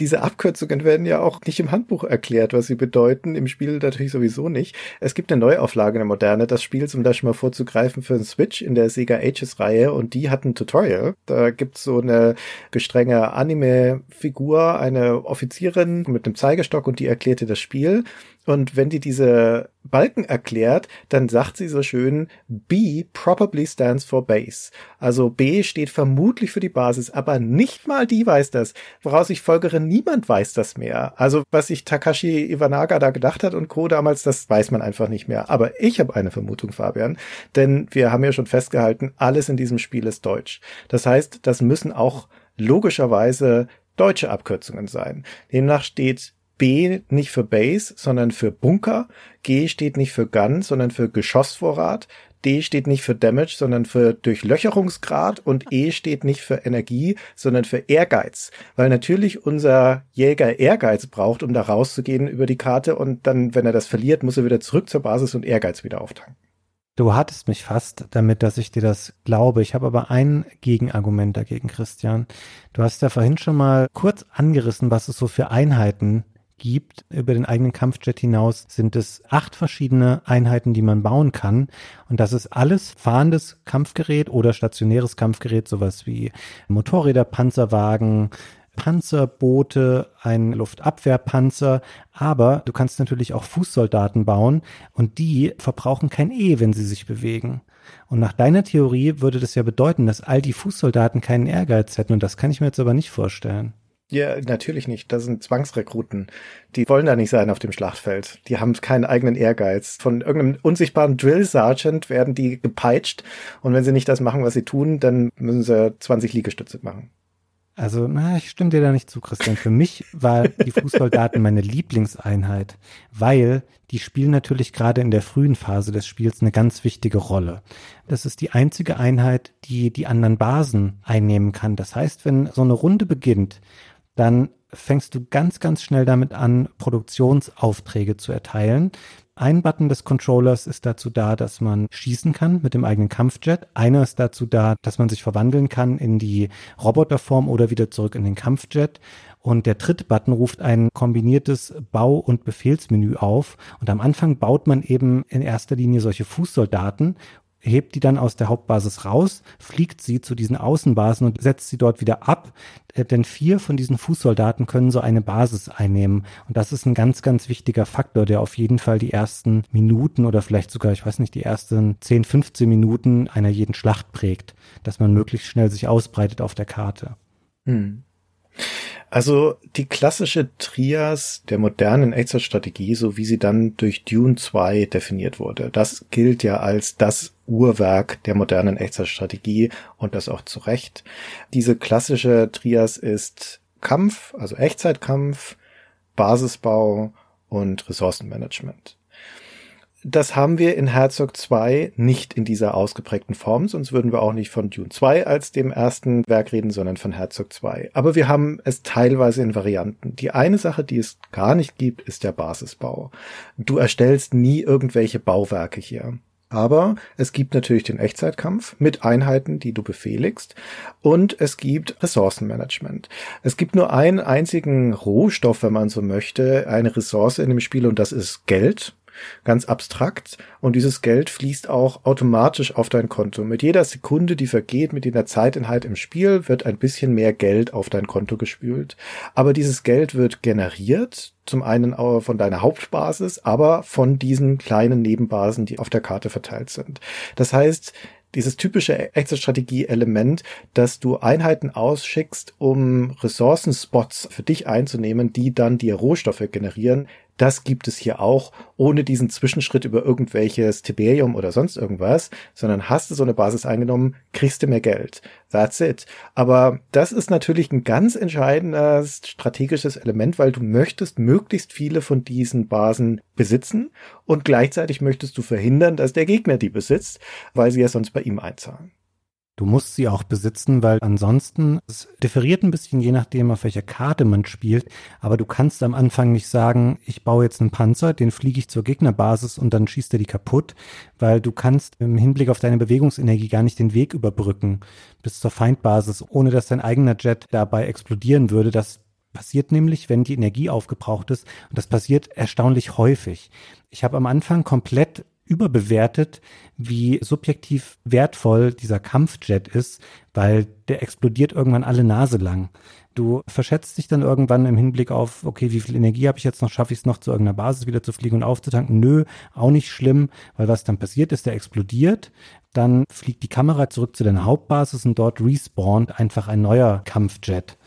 Diese Abkürzungen werden ja auch nicht im Handbuch erklärt, was sie bedeuten. Im Spiel natürlich sowieso nicht. Es gibt eine Neuauflage, eine moderne, das Spiel, um da schon mal vorzugreifen, für den Switch in der Sega Ages-Reihe und die hat ein Tutorial. Da gibt's so eine gestrenge Anime-Figur, eine Offizierin mit einem Zeigestock und die erklärte das Spiel. Und wenn die diese Balken erklärt, dann sagt sie so schön, B probably stands for base. Also B steht vermutlich für die Basis, aber nicht mal die weiß das. Woraus ich folgere, niemand weiß das mehr. Also was sich Takashi Iwanaga da gedacht hat und Co. damals, das weiß man einfach nicht mehr. Aber ich habe eine Vermutung, Fabian, denn wir haben ja schon festgehalten, alles in diesem Spiel ist deutsch. Das heißt, das müssen auch logischerweise deutsche Abkürzungen sein. Demnach steht B nicht für Base, sondern für Bunker. G steht nicht für Gun, sondern für Geschossvorrat. D steht nicht für Damage, sondern für Durchlöcherungsgrad und E steht nicht für Energie, sondern für Ehrgeiz. Weil natürlich unser Jäger Ehrgeiz braucht, um da rauszugehen über die Karte und dann, wenn er das verliert, muss er wieder zurück zur Basis und Ehrgeiz wieder auftanken. Du hattest mich fast damit, dass ich dir das glaube. Ich habe aber ein Gegenargument dagegen, Christian. Du hast ja vorhin schon mal kurz angerissen, was es so für Einheiten gibt. Über den eigenen Kampfjet hinaus sind es acht verschiedene Einheiten, die man bauen kann. Und das ist alles fahrendes Kampfgerät oder stationäres Kampfgerät, sowas wie Motorräder, Panzerwagen, Panzerboote, ein Luftabwehrpanzer, aber du kannst natürlich auch Fußsoldaten bauen und die verbrauchen kein E, wenn sie sich bewegen. Und nach deiner Theorie würde das ja bedeuten, dass all die Fußsoldaten keinen Ehrgeiz hätten und das kann ich mir jetzt aber nicht vorstellen. Ja, natürlich nicht. Das sind Zwangsrekruten. Die wollen da nicht sein auf dem Schlachtfeld. Die haben keinen eigenen Ehrgeiz. Von irgendeinem unsichtbaren Drill Sergeant werden die gepeitscht. Und wenn sie nicht das machen, was sie tun, dann müssen sie 20 Liegestütze machen. Also, na, ich stimme dir da nicht zu, Christian. Für mich war die Fußsoldaten meine Lieblingseinheit, weil die spielen natürlich gerade in der frühen Phase des Spiels eine ganz wichtige Rolle. Das ist die einzige Einheit, die die anderen Basen einnehmen kann. Das heißt, wenn so eine Runde beginnt, dann fängst du ganz, ganz schnell damit an, Produktionsaufträge zu erteilen. Ein Button des Controllers ist dazu da, dass man schießen kann mit dem eigenen Kampfjet. Einer ist dazu da, dass man sich verwandeln kann in die Roboterform oder wieder zurück in den Kampfjet. Und der dritte Button ruft ein kombiniertes Bau- und Befehlsmenü auf. Und am Anfang baut man eben in erster Linie solche Fußsoldaten hebt die dann aus der Hauptbasis raus, fliegt sie zu diesen Außenbasen und setzt sie dort wieder ab. Äh, denn vier von diesen Fußsoldaten können so eine Basis einnehmen. Und das ist ein ganz, ganz wichtiger Faktor, der auf jeden Fall die ersten Minuten oder vielleicht sogar, ich weiß nicht, die ersten 10, 15 Minuten einer jeden Schlacht prägt, dass man möglichst schnell sich ausbreitet auf der Karte. Hm. Also die klassische Trias der modernen Echtzeitstrategie, so wie sie dann durch Dune 2 definiert wurde, das gilt ja als das Uhrwerk der modernen Echtzeitstrategie und das auch zu Recht. Diese klassische Trias ist Kampf, also Echtzeitkampf, Basisbau und Ressourcenmanagement. Das haben wir in Herzog 2 nicht in dieser ausgeprägten Form, sonst würden wir auch nicht von Dune 2 als dem ersten Werk reden, sondern von Herzog 2. Aber wir haben es teilweise in Varianten. Die eine Sache, die es gar nicht gibt, ist der Basisbau. Du erstellst nie irgendwelche Bauwerke hier. Aber es gibt natürlich den Echtzeitkampf mit Einheiten, die du befehligst. Und es gibt Ressourcenmanagement. Es gibt nur einen einzigen Rohstoff, wenn man so möchte, eine Ressource in dem Spiel und das ist Geld ganz abstrakt und dieses Geld fließt auch automatisch auf dein Konto. Mit jeder Sekunde, die vergeht, mit jeder Zeitinhalt im Spiel, wird ein bisschen mehr Geld auf dein Konto gespült. Aber dieses Geld wird generiert, zum einen von deiner Hauptbasis, aber von diesen kleinen Nebenbasen, die auf der Karte verteilt sind. Das heißt, dieses typische Exit-Strategie-Element, dass du Einheiten ausschickst, um Ressourcenspots für dich einzunehmen, die dann dir Rohstoffe generieren, das gibt es hier auch, ohne diesen Zwischenschritt über irgendwelches Tiberium oder sonst irgendwas, sondern hast du so eine Basis eingenommen, kriegst du mehr Geld. That's it. Aber das ist natürlich ein ganz entscheidendes strategisches Element, weil du möchtest möglichst viele von diesen Basen besitzen und gleichzeitig möchtest du verhindern, dass der Gegner die besitzt, weil sie ja sonst bei ihm einzahlen. Du musst sie auch besitzen, weil ansonsten, es differiert ein bisschen je nachdem, auf welcher Karte man spielt, aber du kannst am Anfang nicht sagen, ich baue jetzt einen Panzer, den fliege ich zur Gegnerbasis und dann schießt er die kaputt, weil du kannst im Hinblick auf deine Bewegungsenergie gar nicht den Weg überbrücken bis zur Feindbasis, ohne dass dein eigener Jet dabei explodieren würde. Das passiert nämlich, wenn die Energie aufgebraucht ist und das passiert erstaunlich häufig. Ich habe am Anfang komplett überbewertet, wie subjektiv wertvoll dieser Kampfjet ist, weil der explodiert irgendwann alle Nase lang. Du verschätzt dich dann irgendwann im Hinblick auf, okay, wie viel Energie habe ich jetzt noch, schaffe ich es noch zu irgendeiner Basis wieder zu fliegen und aufzutanken? Nö, auch nicht schlimm, weil was dann passiert ist, der explodiert, dann fliegt die Kamera zurück zu deiner Hauptbasis und dort respawnt einfach ein neuer Kampfjet.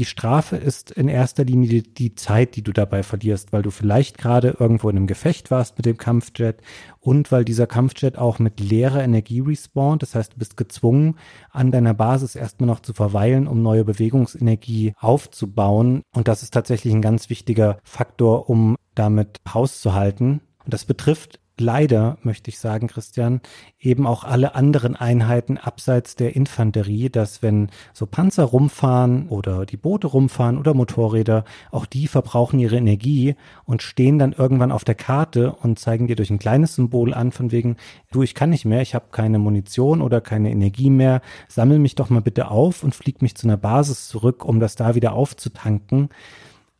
Die Strafe ist in erster Linie die, die, Zeit, die du dabei verlierst, weil du vielleicht gerade irgendwo in einem Gefecht warst mit dem Kampfjet und weil dieser Kampfjet auch mit leerer Energie respawnt. Das heißt, du bist gezwungen, an deiner Basis erstmal noch zu verweilen, um neue Bewegungsenergie aufzubauen. Und das ist tatsächlich ein ganz wichtiger Faktor, um damit Haus zu halten. Und das betrifft leider, möchte ich sagen, Christian, eben auch alle anderen Einheiten abseits der Infanterie, dass wenn so Panzer rumfahren oder die Boote rumfahren oder Motorräder, auch die verbrauchen ihre Energie und stehen dann irgendwann auf der Karte und zeigen dir durch ein kleines Symbol an, von wegen, du, ich kann nicht mehr, ich habe keine Munition oder keine Energie mehr, sammel mich doch mal bitte auf und flieg mich zu einer Basis zurück, um das da wieder aufzutanken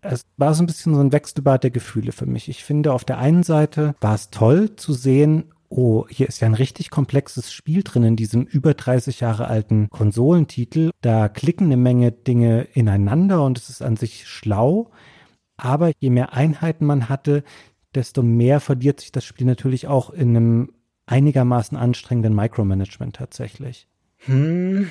es war so ein bisschen so ein Wechselbad der Gefühle für mich. Ich finde, auf der einen Seite war es toll zu sehen, oh, hier ist ja ein richtig komplexes Spiel drin in diesem über 30 Jahre alten Konsolentitel. Da klicken eine Menge Dinge ineinander und es ist an sich schlau. Aber je mehr Einheiten man hatte, desto mehr verliert sich das Spiel natürlich auch in einem einigermaßen anstrengenden Micromanagement tatsächlich. Hm.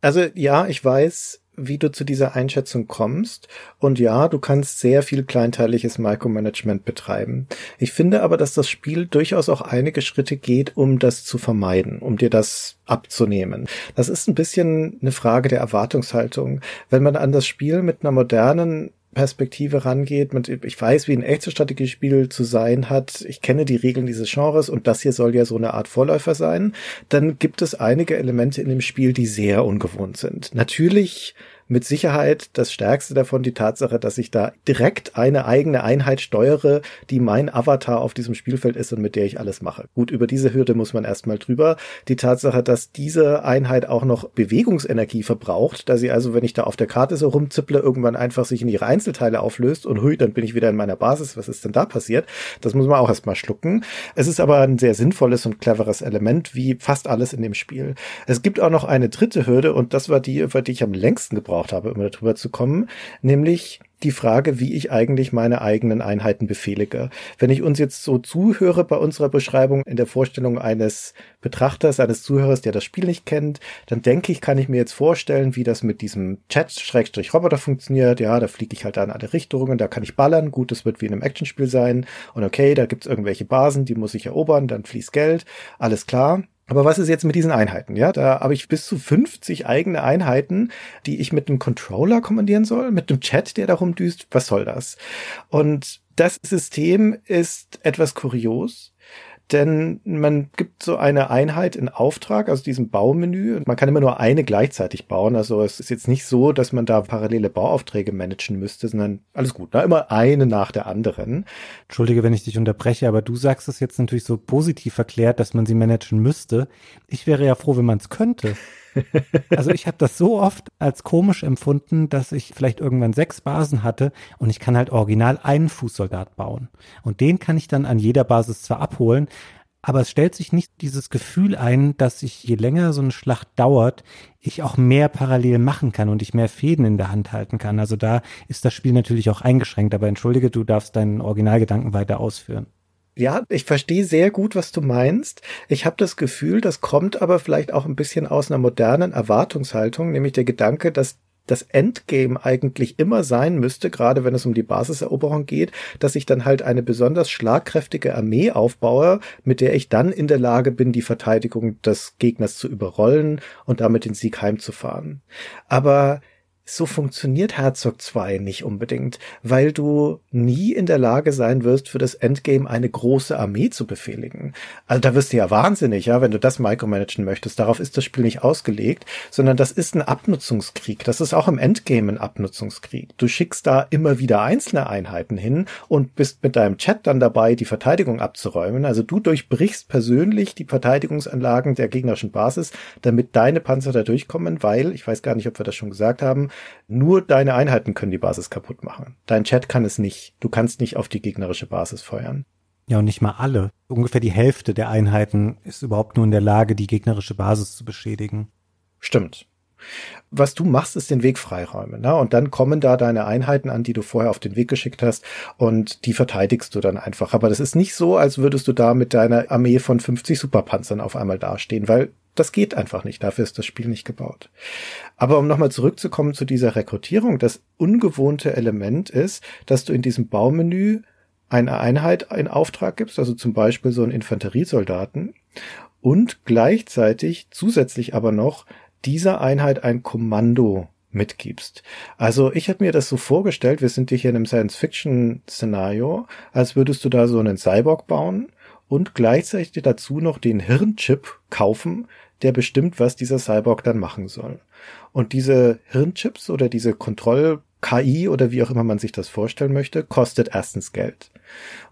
Also ja, ich weiß, wie du zu dieser Einschätzung kommst. Und ja, du kannst sehr viel kleinteiliges Micromanagement betreiben. Ich finde aber, dass das Spiel durchaus auch einige Schritte geht, um das zu vermeiden, um dir das abzunehmen. Das ist ein bisschen eine Frage der Erwartungshaltung. Wenn man an das Spiel mit einer modernen Perspektive rangeht. Mit, ich weiß, wie ein echtes Strategiespiel zu sein hat. Ich kenne die Regeln dieses Genres und das hier soll ja so eine Art Vorläufer sein. Dann gibt es einige Elemente in dem Spiel, die sehr ungewohnt sind. Natürlich mit Sicherheit das Stärkste davon die Tatsache, dass ich da direkt eine eigene Einheit steuere, die mein Avatar auf diesem Spielfeld ist und mit der ich alles mache. Gut, über diese Hürde muss man erstmal drüber. Die Tatsache, dass diese Einheit auch noch Bewegungsenergie verbraucht, da sie also, wenn ich da auf der Karte so rumzipple, irgendwann einfach sich in ihre Einzelteile auflöst und hui, dann bin ich wieder in meiner Basis. Was ist denn da passiert? Das muss man auch erstmal schlucken. Es ist aber ein sehr sinnvolles und cleveres Element, wie fast alles in dem Spiel. Es gibt auch noch eine dritte Hürde und das war die, über die ich am längsten gebraucht gebraucht habe, um darüber zu kommen, nämlich die Frage, wie ich eigentlich meine eigenen Einheiten befehlige. Wenn ich uns jetzt so zuhöre bei unserer Beschreibung in der Vorstellung eines Betrachters, eines Zuhörers, der das Spiel nicht kennt, dann denke ich, kann ich mir jetzt vorstellen, wie das mit diesem Chat-Roboter funktioniert. Ja, da fliege ich halt an alle Richtungen, da kann ich ballern. Gut, das wird wie in einem Actionspiel sein. Und okay, da gibt's irgendwelche Basen, die muss ich erobern, dann fließt Geld. Alles klar. Aber was ist jetzt mit diesen Einheiten? Ja, da habe ich bis zu 50 eigene Einheiten, die ich mit einem Controller kommandieren soll, mit einem Chat, der darum düst. Was soll das? Und das System ist etwas kurios denn man gibt so eine Einheit in Auftrag, also diesem Baumenü, und man kann immer nur eine gleichzeitig bauen. Also es ist jetzt nicht so, dass man da parallele Bauaufträge managen müsste, sondern alles gut, ne? immer eine nach der anderen. Entschuldige, wenn ich dich unterbreche, aber du sagst es jetzt natürlich so positiv erklärt, dass man sie managen müsste. Ich wäre ja froh, wenn man es könnte. Also ich habe das so oft als komisch empfunden, dass ich vielleicht irgendwann sechs Basen hatte und ich kann halt original einen Fußsoldat bauen. Und den kann ich dann an jeder Basis zwar abholen, aber es stellt sich nicht dieses Gefühl ein, dass ich, je länger so eine Schlacht dauert, ich auch mehr parallel machen kann und ich mehr Fäden in der Hand halten kann. Also da ist das Spiel natürlich auch eingeschränkt. Aber entschuldige, du darfst deinen Originalgedanken weiter ausführen. Ja, ich verstehe sehr gut, was du meinst. Ich habe das Gefühl, das kommt aber vielleicht auch ein bisschen aus einer modernen Erwartungshaltung, nämlich der Gedanke, dass das Endgame eigentlich immer sein müsste, gerade wenn es um die Basiseroberung geht, dass ich dann halt eine besonders schlagkräftige Armee aufbaue, mit der ich dann in der Lage bin, die Verteidigung des Gegners zu überrollen und damit den Sieg heimzufahren. Aber so funktioniert Herzog 2 nicht unbedingt, weil du nie in der Lage sein wirst, für das Endgame eine große Armee zu befehligen. Also da wirst du ja wahnsinnig, ja, wenn du das micromanagen möchtest. Darauf ist das Spiel nicht ausgelegt, sondern das ist ein Abnutzungskrieg. Das ist auch im Endgame ein Abnutzungskrieg. Du schickst da immer wieder einzelne Einheiten hin und bist mit deinem Chat dann dabei, die Verteidigung abzuräumen. Also du durchbrichst persönlich die Verteidigungsanlagen der gegnerischen Basis, damit deine Panzer da durchkommen, weil, ich weiß gar nicht, ob wir das schon gesagt haben, nur deine Einheiten können die Basis kaputt machen. Dein Chat kann es nicht. Du kannst nicht auf die gegnerische Basis feuern. Ja, und nicht mal alle. Ungefähr die Hälfte der Einheiten ist überhaupt nur in der Lage, die gegnerische Basis zu beschädigen. Stimmt. Was du machst, ist den Weg freiräumen. Ne? Und dann kommen da deine Einheiten an, die du vorher auf den Weg geschickt hast und die verteidigst du dann einfach. Aber das ist nicht so, als würdest du da mit deiner Armee von 50 Superpanzern auf einmal dastehen, weil das geht einfach nicht. Dafür ist das Spiel nicht gebaut. Aber um nochmal zurückzukommen zu dieser Rekrutierung, das ungewohnte Element ist, dass du in diesem Baumenü eine Einheit in Auftrag gibst, also zum Beispiel so einen Infanteriesoldaten und gleichzeitig zusätzlich aber noch dieser Einheit ein Kommando mitgibst. Also ich habe mir das so vorgestellt, wir sind hier in einem Science-Fiction-Szenario, als würdest du da so einen Cyborg bauen und gleichzeitig dazu noch den Hirnchip kaufen, der bestimmt, was dieser Cyborg dann machen soll. Und diese Hirnchips oder diese Kontroll-KI oder wie auch immer man sich das vorstellen möchte, kostet erstens Geld.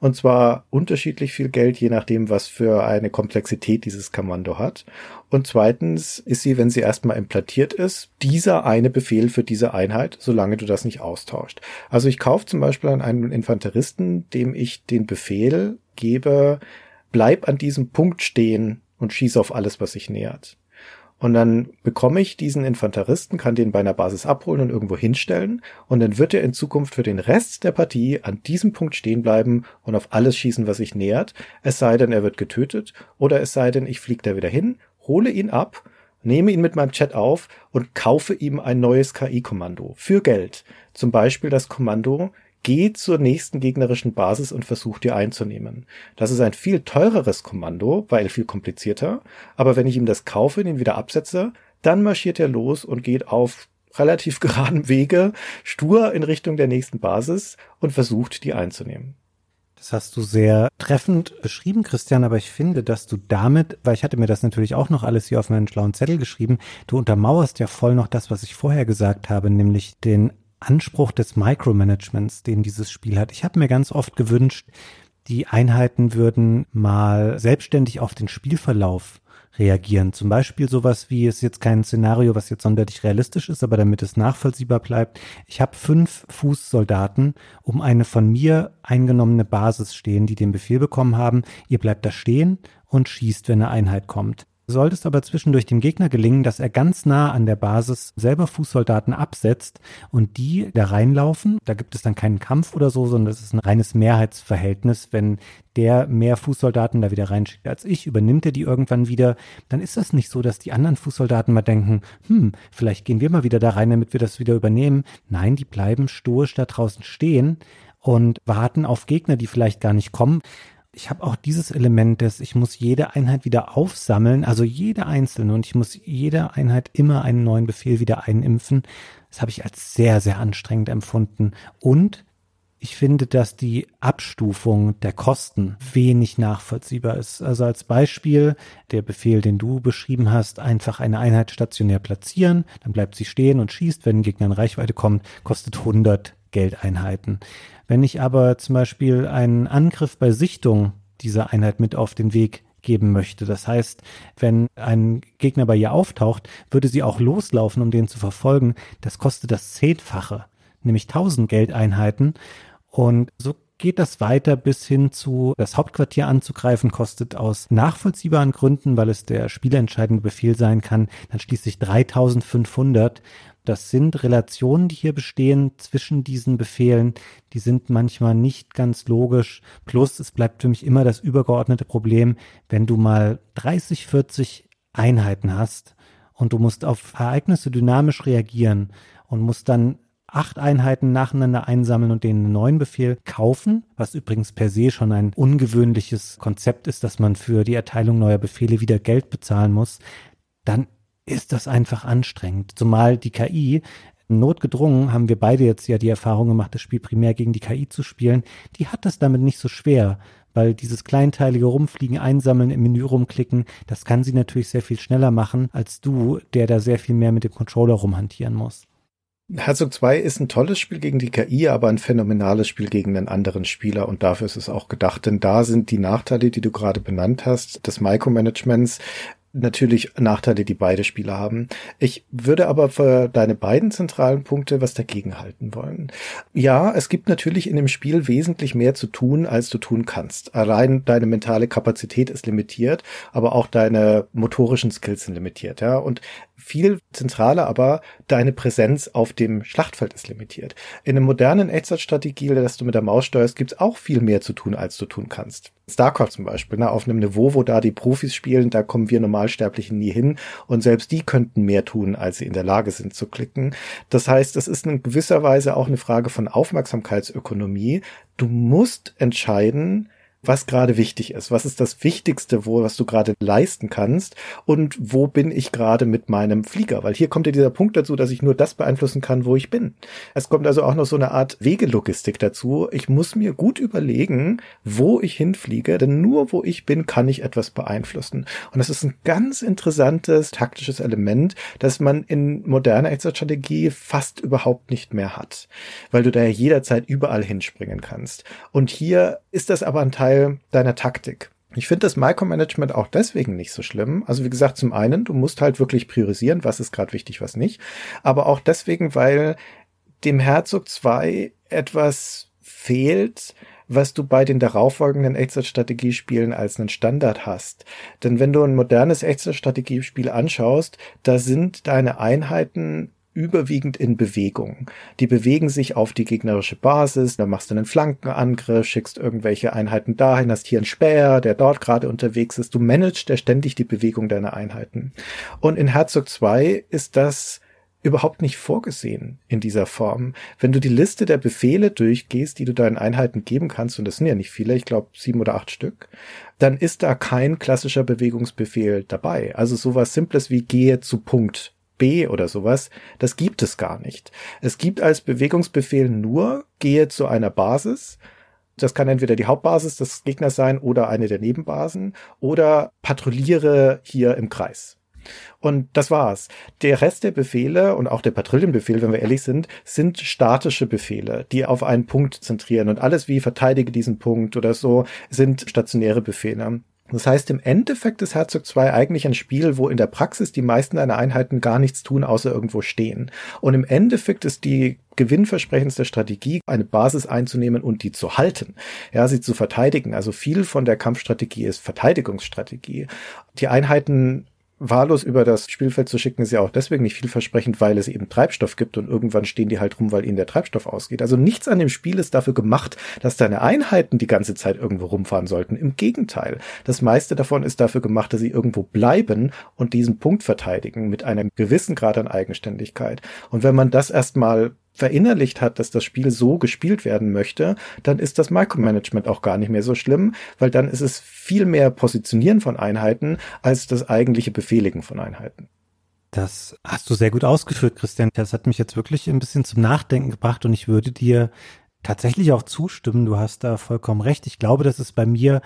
Und zwar unterschiedlich viel Geld, je nachdem, was für eine Komplexität dieses Kommando hat. Und zweitens ist sie, wenn sie erstmal implantiert ist, dieser eine Befehl für diese Einheit, solange du das nicht austauscht. Also ich kaufe zum Beispiel an einen Infanteristen, dem ich den Befehl gebe, bleib an diesem Punkt stehen und schieße auf alles, was sich nähert. Und dann bekomme ich diesen Infanteristen, kann den bei einer Basis abholen und irgendwo hinstellen. Und dann wird er in Zukunft für den Rest der Partie an diesem Punkt stehen bleiben und auf alles schießen, was sich nähert. Es sei denn, er wird getötet. Oder es sei denn, ich fliege da wieder hin, hole ihn ab, nehme ihn mit meinem Chat auf und kaufe ihm ein neues KI-Kommando für Geld. Zum Beispiel das Kommando, geh zur nächsten gegnerischen Basis und versuch die einzunehmen. Das ist ein viel teureres Kommando, weil viel komplizierter. Aber wenn ich ihm das kaufe und ihn wieder absetze, dann marschiert er los und geht auf relativ geraden Wege stur in Richtung der nächsten Basis und versucht, die einzunehmen. Das hast du sehr treffend beschrieben, Christian, aber ich finde, dass du damit, weil ich hatte mir das natürlich auch noch alles hier auf meinen schlauen Zettel geschrieben, du untermauerst ja voll noch das, was ich vorher gesagt habe, nämlich den Anspruch des Micromanagements, den dieses Spiel hat. Ich habe mir ganz oft gewünscht, die Einheiten würden mal selbstständig auf den Spielverlauf reagieren. Zum Beispiel sowas wie, es ist jetzt kein Szenario, was jetzt sonderlich realistisch ist, aber damit es nachvollziehbar bleibt. Ich habe fünf Fußsoldaten um eine von mir eingenommene Basis stehen, die den Befehl bekommen haben, ihr bleibt da stehen und schießt, wenn eine Einheit kommt. Sollte es aber zwischendurch dem Gegner gelingen, dass er ganz nah an der Basis selber Fußsoldaten absetzt und die da reinlaufen, da gibt es dann keinen Kampf oder so, sondern es ist ein reines Mehrheitsverhältnis. Wenn der mehr Fußsoldaten da wieder reinschickt als ich, übernimmt er die irgendwann wieder, dann ist das nicht so, dass die anderen Fußsoldaten mal denken, hm, vielleicht gehen wir mal wieder da rein, damit wir das wieder übernehmen. Nein, die bleiben stoisch da draußen stehen und warten auf Gegner, die vielleicht gar nicht kommen ich habe auch dieses Element des, ich muss jede Einheit wieder aufsammeln, also jede einzelne und ich muss jede Einheit immer einen neuen Befehl wieder einimpfen. Das habe ich als sehr, sehr anstrengend empfunden. Und ich finde, dass die Abstufung der Kosten wenig nachvollziehbar ist. Also als Beispiel der Befehl, den du beschrieben hast, einfach eine Einheit stationär platzieren, dann bleibt sie stehen und schießt, wenn ein Gegner in Reichweite kommt, kostet 100 Geldeinheiten. Wenn ich aber zum Beispiel einen Angriff bei Sichtung dieser Einheit mit auf den Weg geben möchte. Das heißt, wenn ein Gegner bei ihr auftaucht, würde sie auch loslaufen, um den zu verfolgen. Das kostet das Zehnfache, nämlich 1000 Geldeinheiten. Und so geht das weiter bis hin zu, das Hauptquartier anzugreifen, kostet aus nachvollziehbaren Gründen, weil es der spielentscheidende Befehl sein kann, dann schließlich 3500 das sind Relationen, die hier bestehen zwischen diesen Befehlen. Die sind manchmal nicht ganz logisch. Plus, es bleibt für mich immer das übergeordnete Problem, wenn du mal 30, 40 Einheiten hast und du musst auf Ereignisse dynamisch reagieren und musst dann acht Einheiten nacheinander einsammeln und den neuen Befehl kaufen, was übrigens per se schon ein ungewöhnliches Konzept ist, dass man für die Erteilung neuer Befehle wieder Geld bezahlen muss, dann ist das einfach anstrengend. Zumal die KI, notgedrungen haben wir beide jetzt ja die Erfahrung gemacht, das Spiel primär gegen die KI zu spielen, die hat das damit nicht so schwer. Weil dieses kleinteilige Rumfliegen, Einsammeln, im Menü rumklicken, das kann sie natürlich sehr viel schneller machen als du, der da sehr viel mehr mit dem Controller rumhantieren muss. Herzog 2 ist ein tolles Spiel gegen die KI, aber ein phänomenales Spiel gegen einen anderen Spieler und dafür ist es auch gedacht, denn da sind die Nachteile, die du gerade benannt hast, des Micromanagements natürlich Nachteile, die beide Spieler haben. Ich würde aber für deine beiden zentralen Punkte was dagegen halten wollen. Ja, es gibt natürlich in dem Spiel wesentlich mehr zu tun, als du tun kannst. Allein deine mentale Kapazität ist limitiert, aber auch deine motorischen Skills sind limitiert, ja. Und viel zentraler aber deine Präsenz auf dem Schlachtfeld ist limitiert. In einem modernen Echtzeitstrategie, das du mit der Maus steuerst, gibt's auch viel mehr zu tun, als du tun kannst. StarCraft zum Beispiel, ne, auf einem Niveau, wo da die Profis spielen, da kommen wir Normalsterblichen nie hin und selbst die könnten mehr tun, als sie in der Lage sind zu klicken. Das heißt, es ist in gewisser Weise auch eine Frage von Aufmerksamkeitsökonomie. Du musst entscheiden, was gerade wichtig ist. Was ist das Wichtigste, wo, was du gerade leisten kannst? Und wo bin ich gerade mit meinem Flieger? Weil hier kommt ja dieser Punkt dazu, dass ich nur das beeinflussen kann, wo ich bin. Es kommt also auch noch so eine Art Wegelogistik dazu. Ich muss mir gut überlegen, wo ich hinfliege, denn nur wo ich bin, kann ich etwas beeinflussen. Und das ist ein ganz interessantes taktisches Element, das man in moderner Echtzeitstrategie fast überhaupt nicht mehr hat. Weil du da jederzeit überall hinspringen kannst. Und hier ist das aber ein Teil Teil deiner Taktik. Ich finde das Micromanagement auch deswegen nicht so schlimm. Also wie gesagt, zum einen, du musst halt wirklich priorisieren, was ist gerade wichtig, was nicht. Aber auch deswegen, weil dem Herzog 2 etwas fehlt, was du bei den darauffolgenden Echtzeitstrategiespielen als einen Standard hast. Denn wenn du ein modernes Echtzeitstrategiespiel anschaust, da sind deine Einheiten überwiegend in Bewegung. Die bewegen sich auf die gegnerische Basis, da machst du einen Flankenangriff, schickst irgendwelche Einheiten dahin, hast hier einen Späher, der dort gerade unterwegs ist. Du managst ja ständig die Bewegung deiner Einheiten. Und in Herzog 2 ist das überhaupt nicht vorgesehen in dieser Form. Wenn du die Liste der Befehle durchgehst, die du deinen Einheiten geben kannst, und das sind ja nicht viele, ich glaube sieben oder acht Stück, dann ist da kein klassischer Bewegungsbefehl dabei. Also sowas Simples wie gehe zu Punkt B oder sowas, das gibt es gar nicht. Es gibt als Bewegungsbefehl nur gehe zu einer Basis, das kann entweder die Hauptbasis des Gegners sein oder eine der Nebenbasen oder patrouilliere hier im Kreis. Und das war's. Der Rest der Befehle und auch der Patrouillenbefehl, wenn wir ehrlich sind, sind statische Befehle, die auf einen Punkt zentrieren. Und alles wie verteidige diesen Punkt oder so sind stationäre Befehle. Das heißt, im Endeffekt ist Herzog 2 eigentlich ein Spiel, wo in der Praxis die meisten deiner Einheiten gar nichts tun, außer irgendwo stehen. Und im Endeffekt ist die gewinnversprechendste Strategie, eine Basis einzunehmen und die zu halten. Ja, sie zu verteidigen. Also viel von der Kampfstrategie ist Verteidigungsstrategie. Die Einheiten wahllos über das Spielfeld zu schicken, ist ja auch deswegen nicht vielversprechend, weil es eben Treibstoff gibt und irgendwann stehen die halt rum, weil ihnen der Treibstoff ausgeht. Also nichts an dem Spiel ist dafür gemacht, dass deine Einheiten die ganze Zeit irgendwo rumfahren sollten. Im Gegenteil. Das meiste davon ist dafür gemacht, dass sie irgendwo bleiben und diesen Punkt verteidigen mit einem gewissen Grad an Eigenständigkeit. Und wenn man das erstmal verinnerlicht hat, dass das Spiel so gespielt werden möchte, dann ist das Micromanagement auch gar nicht mehr so schlimm, weil dann ist es viel mehr Positionieren von Einheiten als das eigentliche Befehligen von Einheiten. Das hast du sehr gut ausgeführt, Christian. Das hat mich jetzt wirklich ein bisschen zum Nachdenken gebracht und ich würde dir tatsächlich auch zustimmen. Du hast da vollkommen recht. Ich glaube, dass es bei mir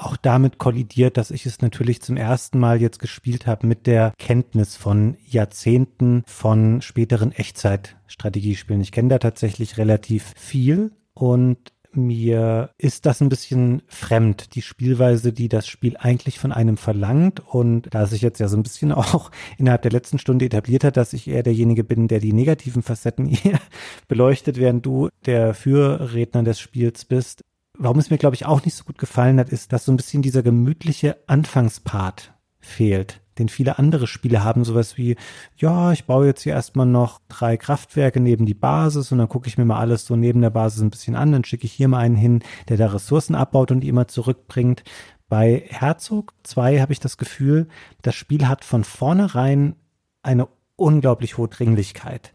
auch damit kollidiert, dass ich es natürlich zum ersten Mal jetzt gespielt habe mit der Kenntnis von Jahrzehnten von späteren Echtzeitstrategiespielen. Ich kenne da tatsächlich relativ viel und mir ist das ein bisschen fremd, die Spielweise, die das Spiel eigentlich von einem verlangt. Und da sich jetzt ja so ein bisschen auch innerhalb der letzten Stunde etabliert hat, dass ich eher derjenige bin, der die negativen Facetten beleuchtet, während du der Fürredner des Spiels bist, warum es mir, glaube ich, auch nicht so gut gefallen hat, ist, dass so ein bisschen dieser gemütliche Anfangspart fehlt den viele andere Spiele haben, sowas wie, ja, ich baue jetzt hier erstmal noch drei Kraftwerke neben die Basis und dann gucke ich mir mal alles so neben der Basis ein bisschen an, dann schicke ich hier mal einen hin, der da Ressourcen abbaut und die immer zurückbringt. Bei Herzog 2 habe ich das Gefühl, das Spiel hat von vornherein eine unglaublich hohe Dringlichkeit.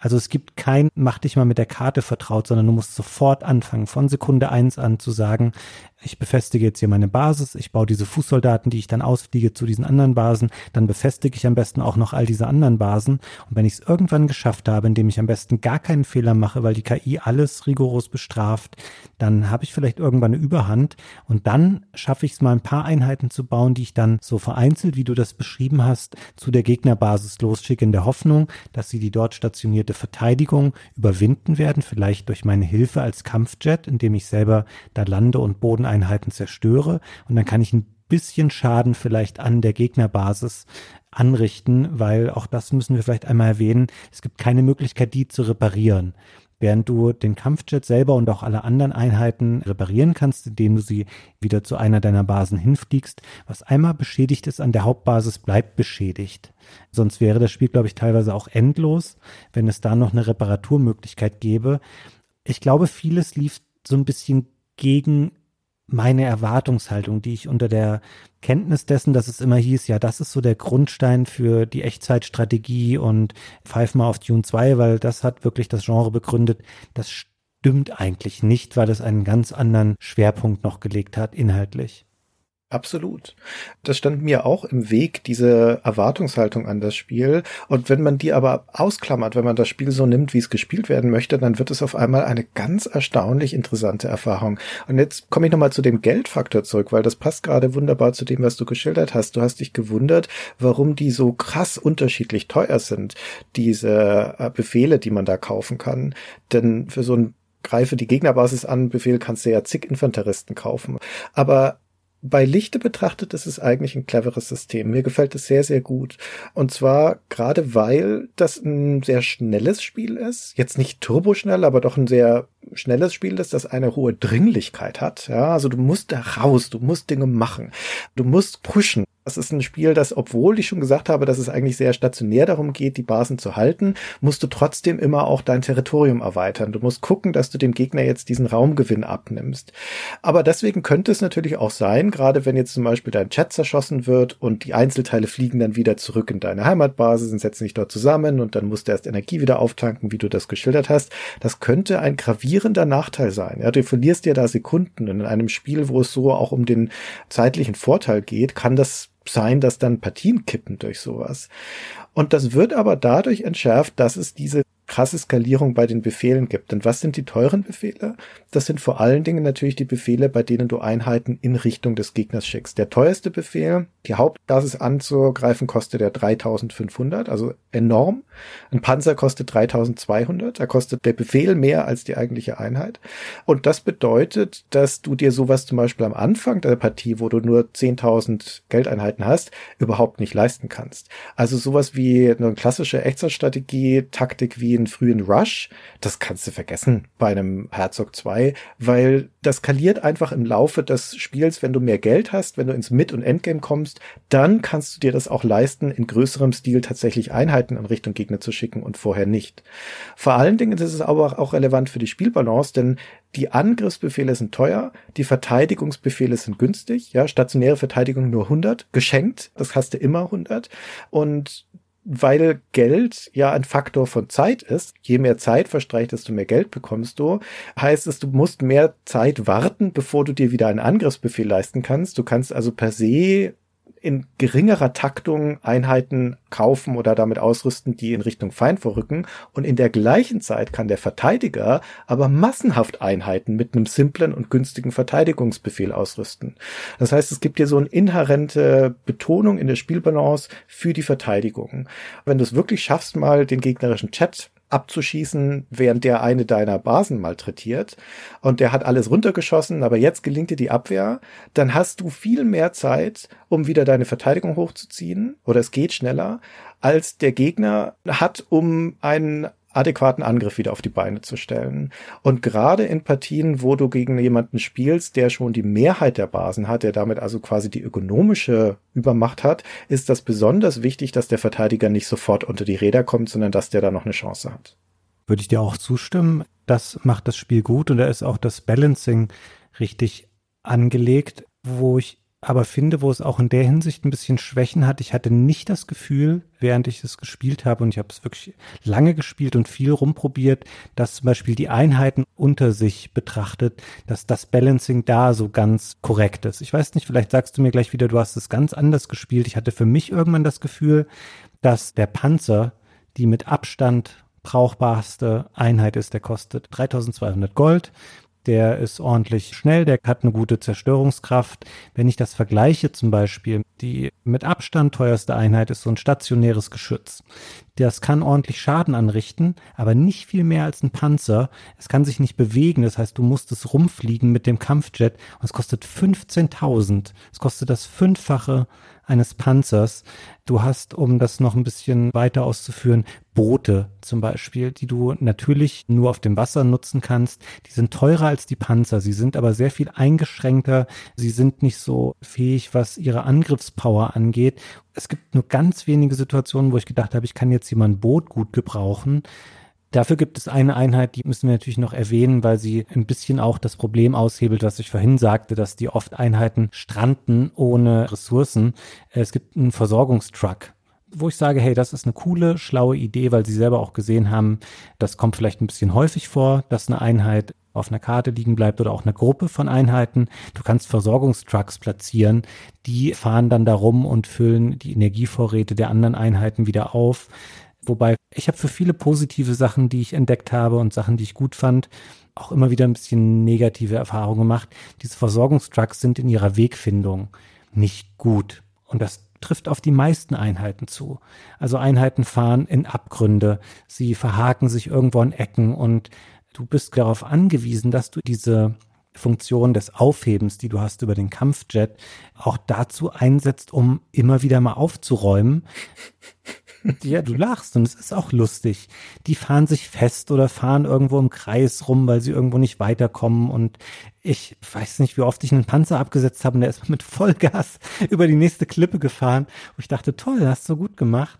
Also es gibt kein, mach dich mal mit der Karte vertraut, sondern du musst sofort anfangen, von Sekunde eins an zu sagen, ich befestige jetzt hier meine Basis, ich baue diese Fußsoldaten, die ich dann ausfliege zu diesen anderen Basen, dann befestige ich am besten auch noch all diese anderen Basen. Und wenn ich es irgendwann geschafft habe, indem ich am besten gar keinen Fehler mache, weil die KI alles rigoros bestraft, dann habe ich vielleicht irgendwann eine Überhand und dann schaffe ich es mal ein paar Einheiten zu bauen, die ich dann so vereinzelt, wie du das beschrieben hast, zu der Gegnerbasis losschicke in der Hoffnung, dass sie die dort stationierte Verteidigung überwinden werden, vielleicht durch meine Hilfe als Kampfjet, indem ich selber da lande und Bodeneinheiten zerstöre. Und dann kann ich ein bisschen Schaden vielleicht an der Gegnerbasis anrichten, weil auch das müssen wir vielleicht einmal erwähnen. Es gibt keine Möglichkeit, die zu reparieren während du den Kampfjet selber und auch alle anderen Einheiten reparieren kannst, indem du sie wieder zu einer deiner Basen hinfliegst. Was einmal beschädigt ist an der Hauptbasis, bleibt beschädigt. Sonst wäre das Spiel, glaube ich, teilweise auch endlos, wenn es da noch eine Reparaturmöglichkeit gäbe. Ich glaube, vieles lief so ein bisschen gegen meine Erwartungshaltung, die ich unter der Kenntnis dessen, dass es immer hieß, ja, das ist so der Grundstein für die Echtzeitstrategie und pfeif mal auf Dune 2, weil das hat wirklich das Genre begründet. Das stimmt eigentlich nicht, weil es einen ganz anderen Schwerpunkt noch gelegt hat, inhaltlich. Absolut. Das stand mir auch im Weg, diese Erwartungshaltung an das Spiel. Und wenn man die aber ausklammert, wenn man das Spiel so nimmt, wie es gespielt werden möchte, dann wird es auf einmal eine ganz erstaunlich interessante Erfahrung. Und jetzt komme ich nochmal zu dem Geldfaktor zurück, weil das passt gerade wunderbar zu dem, was du geschildert hast. Du hast dich gewundert, warum die so krass unterschiedlich teuer sind, diese äh, Befehle, die man da kaufen kann. Denn für so ein greife die Gegnerbasis an Befehl kannst du ja zig Infanteristen kaufen. Aber bei Lichte betrachtet ist es eigentlich ein cleveres System. Mir gefällt es sehr, sehr gut. Und zwar gerade weil das ein sehr schnelles Spiel ist. Jetzt nicht turboschnell, aber doch ein sehr schnelles Spiel ist, das eine hohe Dringlichkeit hat. Ja, also du musst da raus, du musst Dinge machen, du musst pushen. Das ist ein Spiel, das, obwohl ich schon gesagt habe, dass es eigentlich sehr stationär darum geht, die Basen zu halten, musst du trotzdem immer auch dein Territorium erweitern. Du musst gucken, dass du dem Gegner jetzt diesen Raumgewinn abnimmst. Aber deswegen könnte es natürlich auch sein, gerade wenn jetzt zum Beispiel dein Chat zerschossen wird und die Einzelteile fliegen dann wieder zurück in deine Heimatbasis und setzen sich dort zusammen und dann musst du erst Energie wieder auftanken, wie du das geschildert hast. Das könnte ein gravierender Nachteil sein. Ja, du verlierst ja da Sekunden und in einem Spiel, wo es so auch um den zeitlichen Vorteil geht, kann das sein, dass dann Partien kippen durch sowas. Und das wird aber dadurch entschärft, dass es diese krasse Skalierung bei den Befehlen gibt. Und was sind die teuren Befehle? Das sind vor allen Dingen natürlich die Befehle, bei denen du Einheiten in Richtung des Gegners schickst. Der teuerste Befehl, die Hauptbasis anzugreifen, kostet der 3500, also enorm. Ein Panzer kostet 3200, da kostet der Befehl mehr als die eigentliche Einheit. Und das bedeutet, dass du dir sowas zum Beispiel am Anfang der Partie, wo du nur 10.000 Geldeinheiten hast, überhaupt nicht leisten kannst. Also sowas wie eine klassische Echtzeitstrategie, Taktik wie den frühen Rush, das kannst du vergessen bei einem Herzog 2, weil das skaliert einfach im Laufe des Spiels, wenn du mehr Geld hast, wenn du ins Mid- und Endgame kommst, dann kannst du dir das auch leisten, in größerem Stil tatsächlich Einheiten in Richtung Gegner zu schicken und vorher nicht. Vor allen Dingen ist es aber auch relevant für die Spielbalance, denn die Angriffsbefehle sind teuer, die Verteidigungsbefehle sind günstig, ja, stationäre Verteidigung nur 100, geschenkt, das hast du immer 100 und weil Geld ja ein Faktor von Zeit ist, je mehr Zeit verstreicht, desto mehr Geld bekommst du, heißt es, du musst mehr Zeit warten, bevor du dir wieder einen Angriffsbefehl leisten kannst. Du kannst also per se in geringerer Taktung Einheiten kaufen oder damit ausrüsten, die in Richtung Feind vorrücken. Und in der gleichen Zeit kann der Verteidiger aber massenhaft Einheiten mit einem simplen und günstigen Verteidigungsbefehl ausrüsten. Das heißt, es gibt hier so eine inhärente Betonung in der Spielbalance für die Verteidigung. Wenn du es wirklich schaffst, mal den gegnerischen Chat abzuschießen, während der eine deiner Basen malträtiert und der hat alles runtergeschossen, aber jetzt gelingt dir die Abwehr, dann hast du viel mehr Zeit, um wieder deine Verteidigung hochzuziehen oder es geht schneller, als der Gegner hat, um einen adäquaten Angriff wieder auf die Beine zu stellen. Und gerade in Partien, wo du gegen jemanden spielst, der schon die Mehrheit der Basen hat, der damit also quasi die ökonomische Übermacht hat, ist das besonders wichtig, dass der Verteidiger nicht sofort unter die Räder kommt, sondern dass der da noch eine Chance hat. Würde ich dir auch zustimmen. Das macht das Spiel gut und da ist auch das Balancing richtig angelegt, wo ich aber finde, wo es auch in der Hinsicht ein bisschen Schwächen hat. Ich hatte nicht das Gefühl, während ich es gespielt habe, und ich habe es wirklich lange gespielt und viel rumprobiert, dass zum Beispiel die Einheiten unter sich betrachtet, dass das Balancing da so ganz korrekt ist. Ich weiß nicht, vielleicht sagst du mir gleich wieder, du hast es ganz anders gespielt. Ich hatte für mich irgendwann das Gefühl, dass der Panzer die mit Abstand brauchbarste Einheit ist, der kostet 3200 Gold der ist ordentlich schnell, der hat eine gute Zerstörungskraft. Wenn ich das vergleiche zum Beispiel, die mit Abstand teuerste Einheit ist so ein stationäres Geschütz. Das kann ordentlich Schaden anrichten, aber nicht viel mehr als ein Panzer. Es kann sich nicht bewegen, das heißt, du musst es rumfliegen mit dem Kampfjet und es kostet 15.000. Es kostet das Fünffache eines Panzers. Du hast, um das noch ein bisschen weiter auszuführen, Boote zum Beispiel, die du natürlich nur auf dem Wasser nutzen kannst. Die sind teurer als die Panzer. Sie sind aber sehr viel eingeschränkter. Sie sind nicht so fähig, was ihre Angriffspower angeht. Es gibt nur ganz wenige Situationen, wo ich gedacht habe, ich kann jetzt mal ein Boot gut gebrauchen. Dafür gibt es eine Einheit, die müssen wir natürlich noch erwähnen, weil sie ein bisschen auch das Problem aushebelt, was ich vorhin sagte, dass die oft Einheiten stranden ohne Ressourcen. Es gibt einen Versorgungstruck wo ich sage, hey, das ist eine coole, schlaue Idee, weil sie selber auch gesehen haben, das kommt vielleicht ein bisschen häufig vor, dass eine Einheit auf einer Karte liegen bleibt oder auch eine Gruppe von Einheiten. Du kannst Versorgungstrucks platzieren, die fahren dann darum und füllen die Energievorräte der anderen Einheiten wieder auf. Wobei ich habe für viele positive Sachen, die ich entdeckt habe und Sachen, die ich gut fand, auch immer wieder ein bisschen negative Erfahrungen gemacht. Diese Versorgungstrucks sind in ihrer Wegfindung nicht gut. Und das trifft auf die meisten Einheiten zu. Also Einheiten fahren in Abgründe, sie verhaken sich irgendwo in Ecken und du bist darauf angewiesen, dass du diese Funktion des Aufhebens, die du hast über den Kampfjet, auch dazu einsetzt, um immer wieder mal aufzuräumen. Ja, du lachst und es ist auch lustig. Die fahren sich fest oder fahren irgendwo im Kreis rum, weil sie irgendwo nicht weiterkommen und ich weiß nicht, wie oft ich einen Panzer abgesetzt habe und der ist mit Vollgas über die nächste Klippe gefahren. Und ich dachte, toll, hast du gut gemacht.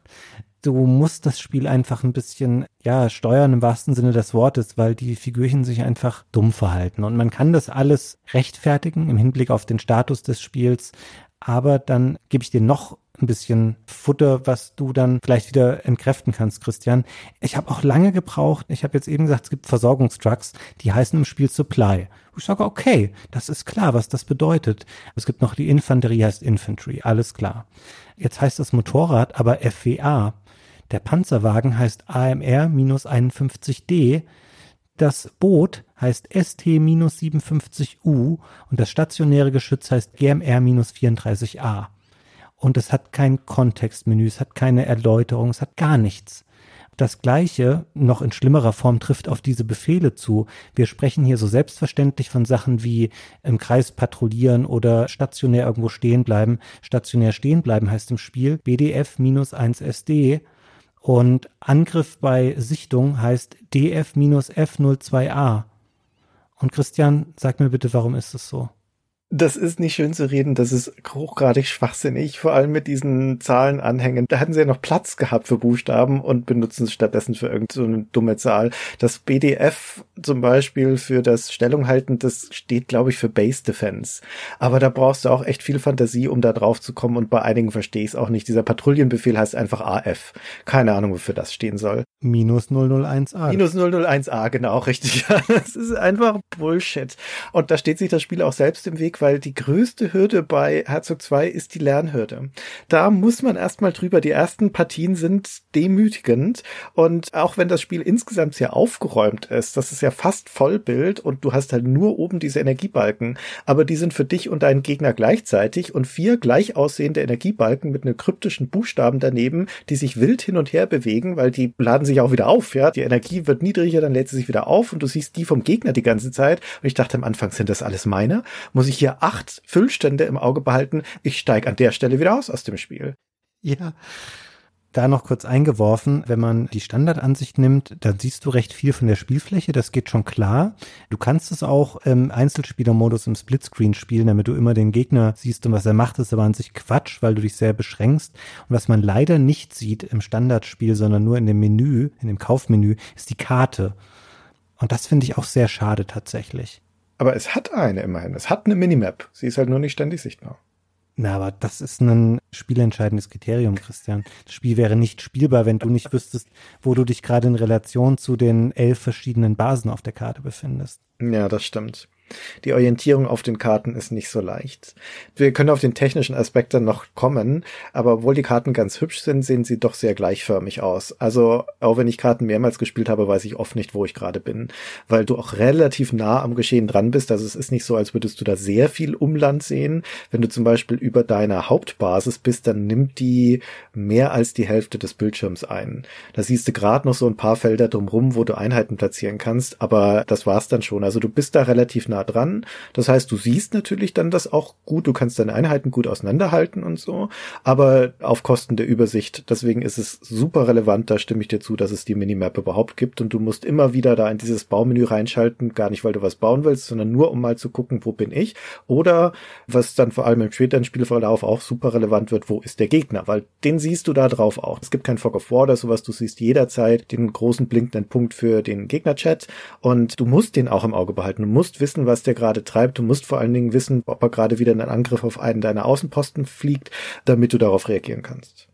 Du musst das Spiel einfach ein bisschen, ja, steuern im wahrsten Sinne des Wortes, weil die Figürchen sich einfach dumm verhalten. Und man kann das alles rechtfertigen im Hinblick auf den Status des Spiels. Aber dann gebe ich dir noch ein bisschen Futter, was du dann vielleicht wieder entkräften kannst, Christian. Ich habe auch lange gebraucht. Ich habe jetzt eben gesagt, es gibt Versorgungstrucks, die heißen im Spiel Supply. Ich sage, okay, das ist klar, was das bedeutet. Es gibt noch die Infanterie, heißt Infantry, alles klar. Jetzt heißt das Motorrad aber FWA. Der Panzerwagen heißt AMR-51D. Das Boot heißt ST-57U und das stationäre Geschütz heißt GMR-34A und es hat kein Kontextmenü, es hat keine Erläuterung, es hat gar nichts. Das Gleiche, noch in schlimmerer Form, trifft auf diese Befehle zu. Wir sprechen hier so selbstverständlich von Sachen wie im Kreis patrouillieren oder stationär irgendwo stehen bleiben. Stationär stehen bleiben heißt im Spiel BDF-1SD und Angriff bei Sichtung heißt DF-F02A. Und Christian, sag mir bitte, warum ist es so? Das ist nicht schön zu reden, das ist hochgradig schwachsinnig, vor allem mit diesen Zahlenanhängen. Da hatten sie ja noch Platz gehabt für Buchstaben und benutzen es stattdessen für irgendeine so dumme Zahl. Das BDF zum Beispiel für das Stellung halten, das steht, glaube ich, für Base Defense. Aber da brauchst du auch echt viel Fantasie, um da drauf zu kommen und bei einigen verstehe ich es auch nicht. Dieser Patrouillenbefehl heißt einfach AF. Keine Ahnung, wofür das stehen soll. Minus 001A. Minus 001A, genau, richtig. das ist einfach Bullshit. Und da steht sich das Spiel auch selbst im Weg, weil die größte Hürde bei Herzog 2 ist die Lernhürde. Da muss man erstmal drüber. Die ersten Partien sind demütigend und auch wenn das Spiel insgesamt sehr aufgeräumt ist, das ist ja fast Vollbild und du hast halt nur oben diese Energiebalken, aber die sind für dich und deinen Gegner gleichzeitig und vier gleich aussehende Energiebalken mit einem kryptischen Buchstaben daneben, die sich wild hin und her bewegen, weil die laden sich auch wieder auf, ja. Die Energie wird niedriger, dann lädt sie sich wieder auf und du siehst die vom Gegner die ganze Zeit. Und ich dachte am Anfang, sind das alles meine? Muss ich hier hier acht Füllstände im Auge behalten. Ich steige an der Stelle wieder aus aus dem Spiel. Ja. Da noch kurz eingeworfen, wenn man die Standardansicht nimmt, dann siehst du recht viel von der Spielfläche, das geht schon klar. Du kannst es auch im Einzelspielermodus im Splitscreen spielen, damit du immer den Gegner siehst und was er macht, ist aber an sich Quatsch, weil du dich sehr beschränkst. Und was man leider nicht sieht im Standardspiel, sondern nur in dem Menü, in dem Kaufmenü, ist die Karte. Und das finde ich auch sehr schade tatsächlich. Aber es hat eine immerhin. Es hat eine Minimap. Sie ist halt nur nicht ständig sichtbar. Na, aber das ist ein spielentscheidendes Kriterium, Christian. Das Spiel wäre nicht spielbar, wenn du nicht wüsstest, wo du dich gerade in Relation zu den elf verschiedenen Basen auf der Karte befindest. Ja, das stimmt. Die Orientierung auf den Karten ist nicht so leicht. Wir können auf den technischen Aspekt dann noch kommen, aber obwohl die Karten ganz hübsch sind, sehen sie doch sehr gleichförmig aus. Also auch wenn ich Karten mehrmals gespielt habe, weiß ich oft nicht, wo ich gerade bin, weil du auch relativ nah am Geschehen dran bist. Also es ist nicht so, als würdest du da sehr viel Umland sehen. Wenn du zum Beispiel über deiner Hauptbasis bist, dann nimmt die mehr als die Hälfte des Bildschirms ein. Da siehst du gerade noch so ein paar Felder drumrum, wo du Einheiten platzieren kannst, aber das war's dann schon. Also du bist da relativ nah dran. Das heißt, du siehst natürlich dann das auch gut, du kannst deine Einheiten gut auseinanderhalten und so, aber auf Kosten der Übersicht. Deswegen ist es super relevant, da stimme ich dir zu, dass es die Minimap überhaupt gibt und du musst immer wieder da in dieses Baumenü reinschalten, gar nicht, weil du was bauen willst, sondern nur, um mal zu gucken, wo bin ich. Oder, was dann vor allem im späteren Spielverlauf auch super relevant wird, wo ist der Gegner, weil den siehst du da drauf auch. Es gibt kein Fog of War oder sowas, du siehst jederzeit den großen blinkenden Punkt für den Gegnerchat und du musst den auch im Auge behalten. Du musst wissen, was der gerade treibt. Du musst vor allen Dingen wissen, ob er gerade wieder einen Angriff auf einen deiner Außenposten fliegt, damit du darauf reagieren kannst.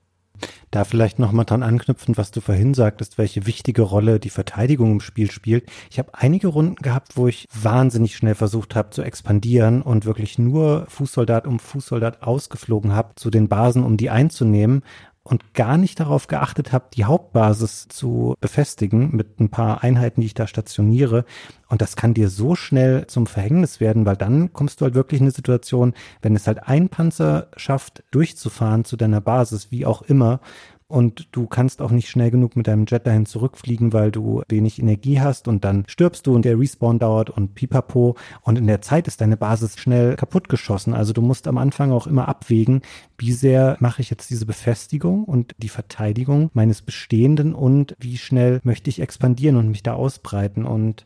Da vielleicht nochmal dran anknüpfen, was du vorhin sagtest, welche wichtige Rolle die Verteidigung im Spiel spielt. Ich habe einige Runden gehabt, wo ich wahnsinnig schnell versucht habe zu expandieren und wirklich nur Fußsoldat um Fußsoldat ausgeflogen habe zu den Basen, um die einzunehmen und gar nicht darauf geachtet habe, die Hauptbasis zu befestigen mit ein paar Einheiten, die ich da stationiere. Und das kann dir so schnell zum Verhängnis werden, weil dann kommst du halt wirklich in eine Situation, wenn es halt ein Panzer schafft, durchzufahren zu deiner Basis, wie auch immer, und du kannst auch nicht schnell genug mit deinem Jet dahin zurückfliegen, weil du wenig Energie hast und dann stirbst du und der Respawn dauert und pipapo und in der Zeit ist deine Basis schnell kaputt geschossen. Also du musst am Anfang auch immer abwägen, wie sehr mache ich jetzt diese Befestigung und die Verteidigung meines Bestehenden und wie schnell möchte ich expandieren und mich da ausbreiten und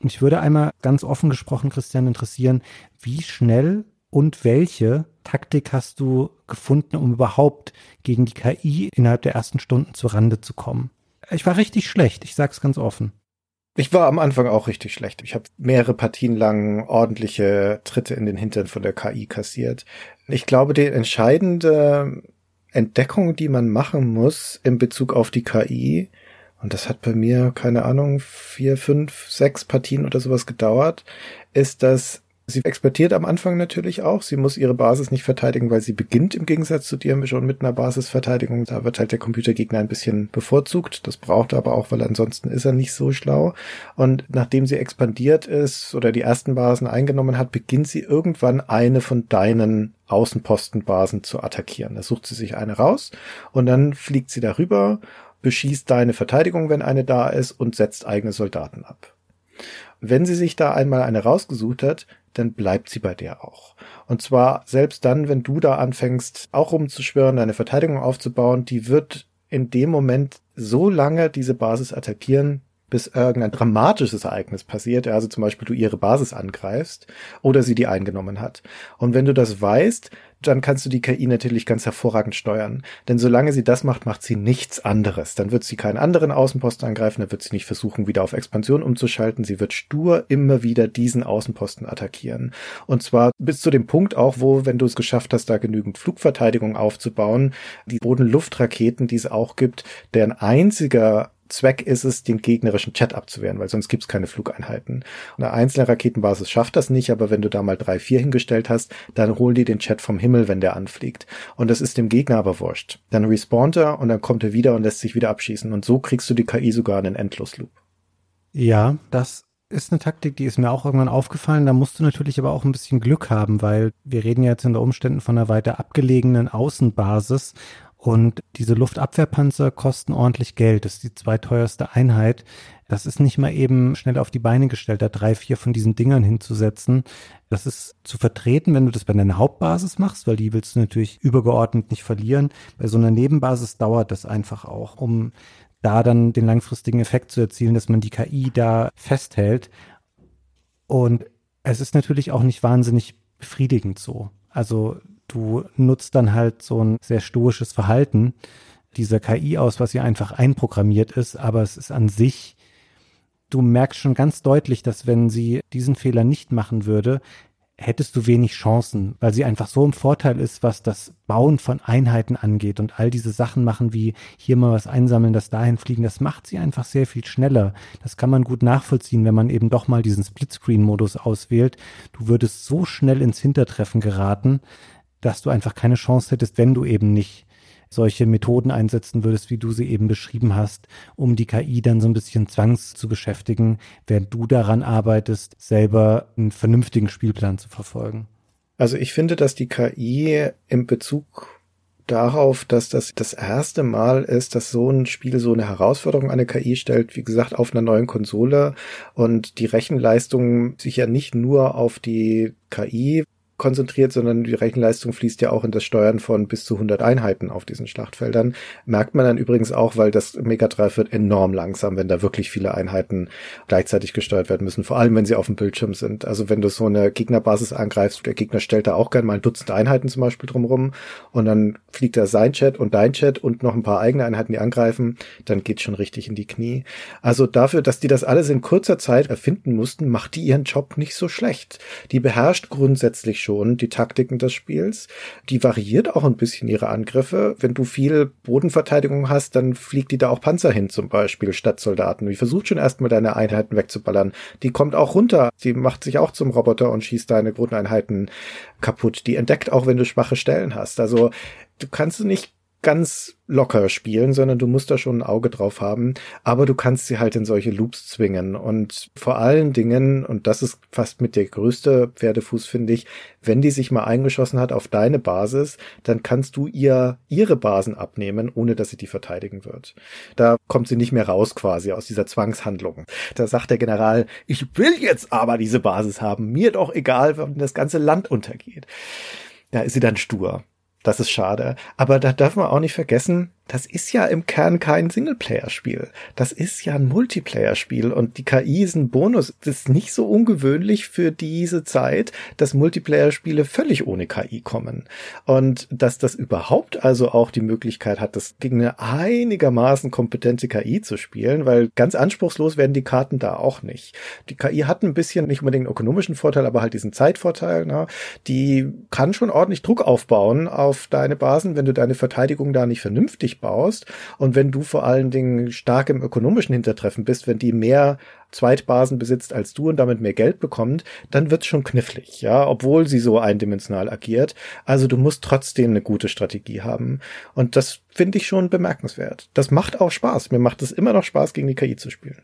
mich würde einmal ganz offen gesprochen, Christian, interessieren, wie schnell und welche Taktik hast du gefunden, um überhaupt gegen die KI innerhalb der ersten Stunden zur Rande zu kommen? Ich war richtig schlecht, ich sag's ganz offen. Ich war am Anfang auch richtig schlecht. Ich habe mehrere Partien lang ordentliche Tritte in den Hintern von der KI kassiert. Ich glaube, die entscheidende Entdeckung, die man machen muss in Bezug auf die KI, und das hat bei mir, keine Ahnung, vier, fünf, sechs Partien oder sowas gedauert, ist, dass Sie exportiert am Anfang natürlich auch. Sie muss ihre Basis nicht verteidigen, weil sie beginnt im Gegensatz zu dir schon mit einer Basisverteidigung. Da wird halt der Computergegner ein bisschen bevorzugt. Das braucht er aber auch, weil ansonsten ist er nicht so schlau. Und nachdem sie expandiert ist oder die ersten Basen eingenommen hat, beginnt sie irgendwann eine von deinen Außenpostenbasen zu attackieren. Da sucht sie sich eine raus und dann fliegt sie darüber, beschießt deine Verteidigung, wenn eine da ist und setzt eigene Soldaten ab. Wenn sie sich da einmal eine rausgesucht hat, dann bleibt sie bei dir auch. Und zwar selbst dann, wenn du da anfängst, auch rumzuschwören, deine Verteidigung aufzubauen, die wird in dem Moment so lange diese Basis attackieren, bis irgendein dramatisches Ereignis passiert, also zum Beispiel du ihre Basis angreifst oder sie die eingenommen hat. Und wenn du das weißt, dann kannst du die KI natürlich ganz hervorragend steuern. Denn solange sie das macht, macht sie nichts anderes. Dann wird sie keinen anderen Außenposten angreifen, dann wird sie nicht versuchen, wieder auf Expansion umzuschalten. Sie wird stur immer wieder diesen Außenposten attackieren. Und zwar bis zu dem Punkt auch, wo, wenn du es geschafft hast, da genügend Flugverteidigung aufzubauen, die Bodenluftraketen, die es auch gibt, deren einziger Zweck ist es, den gegnerischen Chat abzuwehren, weil sonst gibt's keine Flugeinheiten. Und eine einzelne Raketenbasis schafft das nicht, aber wenn du da mal drei, vier hingestellt hast, dann holen die den Chat vom Himmel, wenn der anfliegt. Und das ist dem Gegner aber wurscht. Dann respawnt er und dann kommt er wieder und lässt sich wieder abschießen. Und so kriegst du die KI sogar in einen Endlosloop. Ja, das ist eine Taktik, die ist mir auch irgendwann aufgefallen. Da musst du natürlich aber auch ein bisschen Glück haben, weil wir reden ja jetzt unter Umständen von einer weiter abgelegenen Außenbasis und diese Luftabwehrpanzer kosten ordentlich Geld. Das ist die zweiteuerste Einheit. Das ist nicht mal eben schnell auf die Beine gestellt, da drei, vier von diesen Dingern hinzusetzen. Das ist zu vertreten, wenn du das bei deiner Hauptbasis machst, weil die willst du natürlich übergeordnet nicht verlieren. Bei so einer Nebenbasis dauert das einfach auch, um da dann den langfristigen Effekt zu erzielen, dass man die KI da festhält. Und es ist natürlich auch nicht wahnsinnig befriedigend so. Also du nutzt dann halt so ein sehr stoisches Verhalten dieser KI aus, was ja einfach einprogrammiert ist, aber es ist an sich, du merkst schon ganz deutlich, dass wenn sie diesen Fehler nicht machen würde, hättest du wenig Chancen, weil sie einfach so im Vorteil ist, was das Bauen von Einheiten angeht und all diese Sachen machen, wie hier mal was einsammeln, das dahin fliegen, das macht sie einfach sehr viel schneller. Das kann man gut nachvollziehen, wenn man eben doch mal diesen Splitscreen-Modus auswählt. Du würdest so schnell ins Hintertreffen geraten, dass du einfach keine Chance hättest, wenn du eben nicht solche Methoden einsetzen würdest, wie du sie eben beschrieben hast, um die KI dann so ein bisschen zwangs zu beschäftigen, während du daran arbeitest, selber einen vernünftigen Spielplan zu verfolgen. Also ich finde, dass die KI im Bezug darauf, dass das das erste Mal ist, dass so ein Spiel so eine Herausforderung an eine KI stellt, wie gesagt, auf einer neuen Konsole und die Rechenleistung sich ja nicht nur auf die KI konzentriert, sondern die Rechenleistung fließt ja auch in das Steuern von bis zu 100 Einheiten auf diesen Schlachtfeldern. Merkt man dann übrigens auch, weil das Mega Drive wird enorm langsam, wenn da wirklich viele Einheiten gleichzeitig gesteuert werden müssen, vor allem wenn sie auf dem Bildschirm sind. Also wenn du so eine Gegnerbasis angreifst, der Gegner stellt da auch gerne mal ein Dutzend Einheiten zum Beispiel drumrum und dann fliegt da sein Chat und dein Chat und noch ein paar eigene Einheiten, die angreifen, dann geht's schon richtig in die Knie. Also dafür, dass die das alles in kurzer Zeit erfinden mussten, macht die ihren Job nicht so schlecht. Die beherrscht grundsätzlich schon die Taktiken des Spiels. Die variiert auch ein bisschen ihre Angriffe. Wenn du viel Bodenverteidigung hast, dann fliegt die da auch Panzer hin zum Beispiel statt Soldaten. Die versucht schon erstmal deine Einheiten wegzuballern. Die kommt auch runter. Die macht sich auch zum Roboter und schießt deine Bodeneinheiten kaputt. Die entdeckt auch, wenn du schwache Stellen hast. Also du kannst nicht ganz locker spielen, sondern du musst da schon ein Auge drauf haben. Aber du kannst sie halt in solche Loops zwingen. Und vor allen Dingen, und das ist fast mit der größte Pferdefuß, finde ich, wenn die sich mal eingeschossen hat auf deine Basis, dann kannst du ihr ihre Basen abnehmen, ohne dass sie die verteidigen wird. Da kommt sie nicht mehr raus quasi aus dieser Zwangshandlung. Da sagt der General, ich will jetzt aber diese Basis haben. Mir doch egal, wenn das ganze Land untergeht. Da ist sie dann stur. Das ist schade. Aber da darf man auch nicht vergessen, das ist ja im Kern kein Singleplayer-Spiel. Das ist ja ein Multiplayer-Spiel und die KI ist ein Bonus. Das ist nicht so ungewöhnlich für diese Zeit, dass Multiplayer-Spiele völlig ohne KI kommen. Und dass das überhaupt also auch die Möglichkeit hat, das gegen eine einigermaßen kompetente KI zu spielen, weil ganz anspruchslos werden die Karten da auch nicht. Die KI hat ein bisschen, nicht unbedingt einen ökonomischen Vorteil, aber halt diesen Zeitvorteil. Ne? Die kann schon ordentlich Druck aufbauen auf deine Basen, wenn du deine Verteidigung da nicht vernünftig baust und wenn du vor allen Dingen stark im ökonomischen Hintertreffen bist, wenn die mehr Zweitbasen besitzt als du und damit mehr Geld bekommt, dann wird's schon knifflig, ja, obwohl sie so eindimensional agiert. Also du musst trotzdem eine gute Strategie haben und das finde ich schon bemerkenswert. Das macht auch Spaß. Mir macht es immer noch Spaß, gegen die KI zu spielen.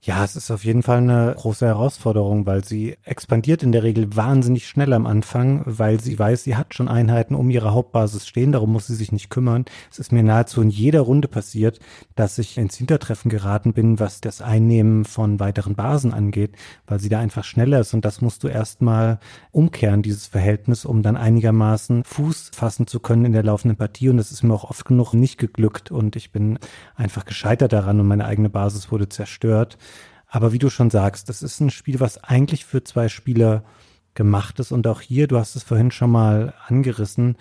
Ja, es ist auf jeden Fall eine große Herausforderung, weil sie expandiert in der Regel wahnsinnig schnell am Anfang, weil sie weiß, sie hat schon Einheiten um ihre Hauptbasis stehen, darum muss sie sich nicht kümmern. Es ist mir nahezu in jeder Runde passiert, dass ich ins Hintertreffen geraten bin, was das Einnehmen von weiteren Basen angeht, weil sie da einfach schneller ist und das musst du erstmal umkehren, dieses Verhältnis, um dann einigermaßen Fuß fassen zu können in der laufenden Partie und das ist mir auch oft genug nicht geglückt und ich bin einfach gescheitert daran und meine eigene Basis wurde zerstört. Aber wie du schon sagst, das ist ein Spiel, was eigentlich für zwei Spieler gemacht ist. Und auch hier, du hast es vorhin schon mal angerissen,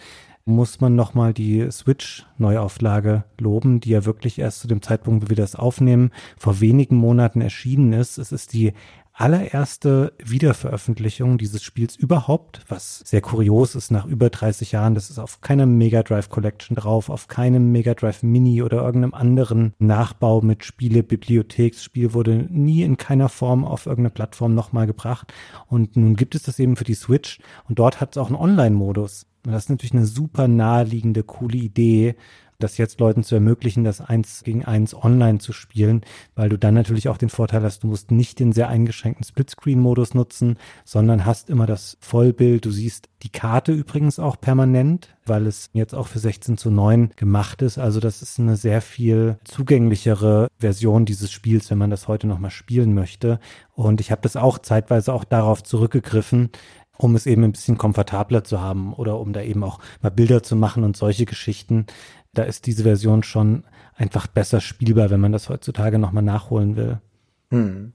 muss man nochmal die Switch-Neuauflage loben, die ja wirklich erst zu dem Zeitpunkt, wo wir das aufnehmen, vor wenigen Monaten erschienen ist. Es ist die allererste Wiederveröffentlichung dieses Spiels überhaupt, was sehr kurios ist nach über 30 Jahren. Das ist auf keiner Mega Drive Collection drauf, auf keinem Mega Drive Mini oder irgendeinem anderen Nachbau mit Spielebibliothek. Das Spiel wurde nie in keiner Form auf irgendeine Plattform nochmal gebracht. Und nun gibt es das eben für die Switch und dort hat es auch einen Online-Modus. Und das ist natürlich eine super naheliegende, coole Idee, das jetzt Leuten zu ermöglichen, das eins gegen eins online zu spielen, weil du dann natürlich auch den Vorteil hast, du musst nicht den sehr eingeschränkten Splitscreen-Modus nutzen, sondern hast immer das Vollbild. Du siehst die Karte übrigens auch permanent, weil es jetzt auch für 16 zu 9 gemacht ist. Also das ist eine sehr viel zugänglichere Version dieses Spiels, wenn man das heute nochmal spielen möchte. Und ich habe das auch zeitweise auch darauf zurückgegriffen, um es eben ein bisschen komfortabler zu haben oder um da eben auch mal Bilder zu machen und solche Geschichten da ist diese Version schon einfach besser spielbar, wenn man das heutzutage nochmal nachholen will. Hm.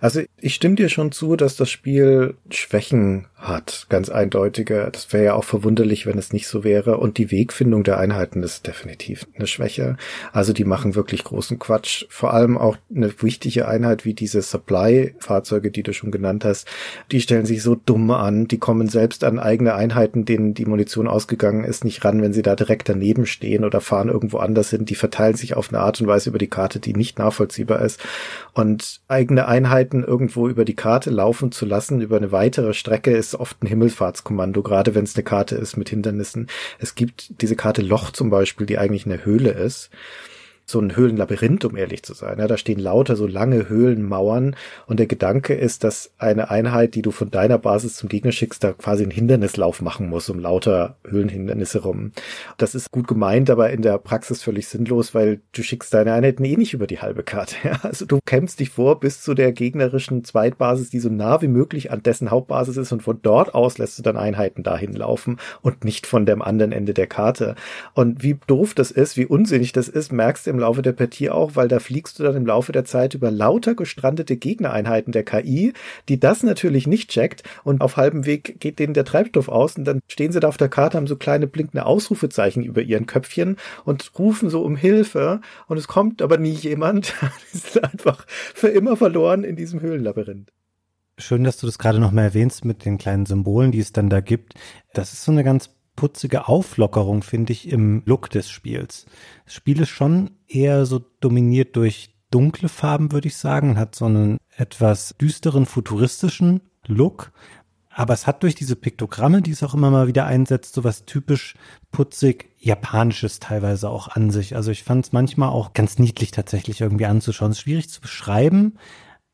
Also ich stimme dir schon zu, dass das Spiel Schwächen hat, ganz eindeutige. Das wäre ja auch verwunderlich, wenn es nicht so wäre. Und die Wegfindung der Einheiten ist definitiv eine Schwäche. Also die machen wirklich großen Quatsch. Vor allem auch eine wichtige Einheit wie diese Supply-Fahrzeuge, die du schon genannt hast, die stellen sich so dumm an. Die kommen selbst an eigene Einheiten, denen die Munition ausgegangen ist, nicht ran, wenn sie da direkt daneben stehen oder fahren irgendwo anders hin. Die verteilen sich auf eine Art und Weise über die Karte, die nicht nachvollziehbar ist. Und eigene Einheiten irgendwo über die Karte laufen zu lassen, über eine weitere Strecke, ist oft ein Himmelfahrtskommando, gerade wenn es eine Karte ist mit Hindernissen. Es gibt diese Karte Loch zum Beispiel, die eigentlich eine Höhle ist so ein Höhlenlabyrinth, um ehrlich zu sein. Ja, da stehen lauter so lange Höhlenmauern und der Gedanke ist, dass eine Einheit, die du von deiner Basis zum Gegner schickst, da quasi einen Hindernislauf machen muss, um lauter Höhlenhindernisse rum. Das ist gut gemeint, aber in der Praxis völlig sinnlos, weil du schickst deine Einheiten eh nicht über die halbe Karte. Ja, also du kämpfst dich vor bis zu der gegnerischen Zweitbasis, die so nah wie möglich an dessen Hauptbasis ist und von dort aus lässt du dann Einheiten dahin laufen und nicht von dem anderen Ende der Karte. Und wie doof das ist, wie unsinnig das ist, merkst du im Laufe der Partie auch, weil da fliegst du dann im Laufe der Zeit über lauter gestrandete Gegnereinheiten der KI, die das natürlich nicht checkt und auf halbem Weg geht denen der Treibstoff aus und dann stehen sie da auf der Karte, haben so kleine blinkende Ausrufezeichen über ihren Köpfchen und rufen so um Hilfe und es kommt aber nie jemand. die sind einfach für immer verloren in diesem Höhlenlabyrinth. Schön, dass du das gerade noch mal erwähnst mit den kleinen Symbolen, die es dann da gibt. Das ist so eine ganz putzige Auflockerung, finde ich, im Look des Spiels. Das Spiel ist schon eher so dominiert durch dunkle Farben, würde ich sagen, hat so einen etwas düsteren, futuristischen Look. Aber es hat durch diese Piktogramme, die es auch immer mal wieder einsetzt, so was typisch putzig japanisches teilweise auch an sich. Also ich fand es manchmal auch ganz niedlich tatsächlich irgendwie anzuschauen. Es ist schwierig zu beschreiben,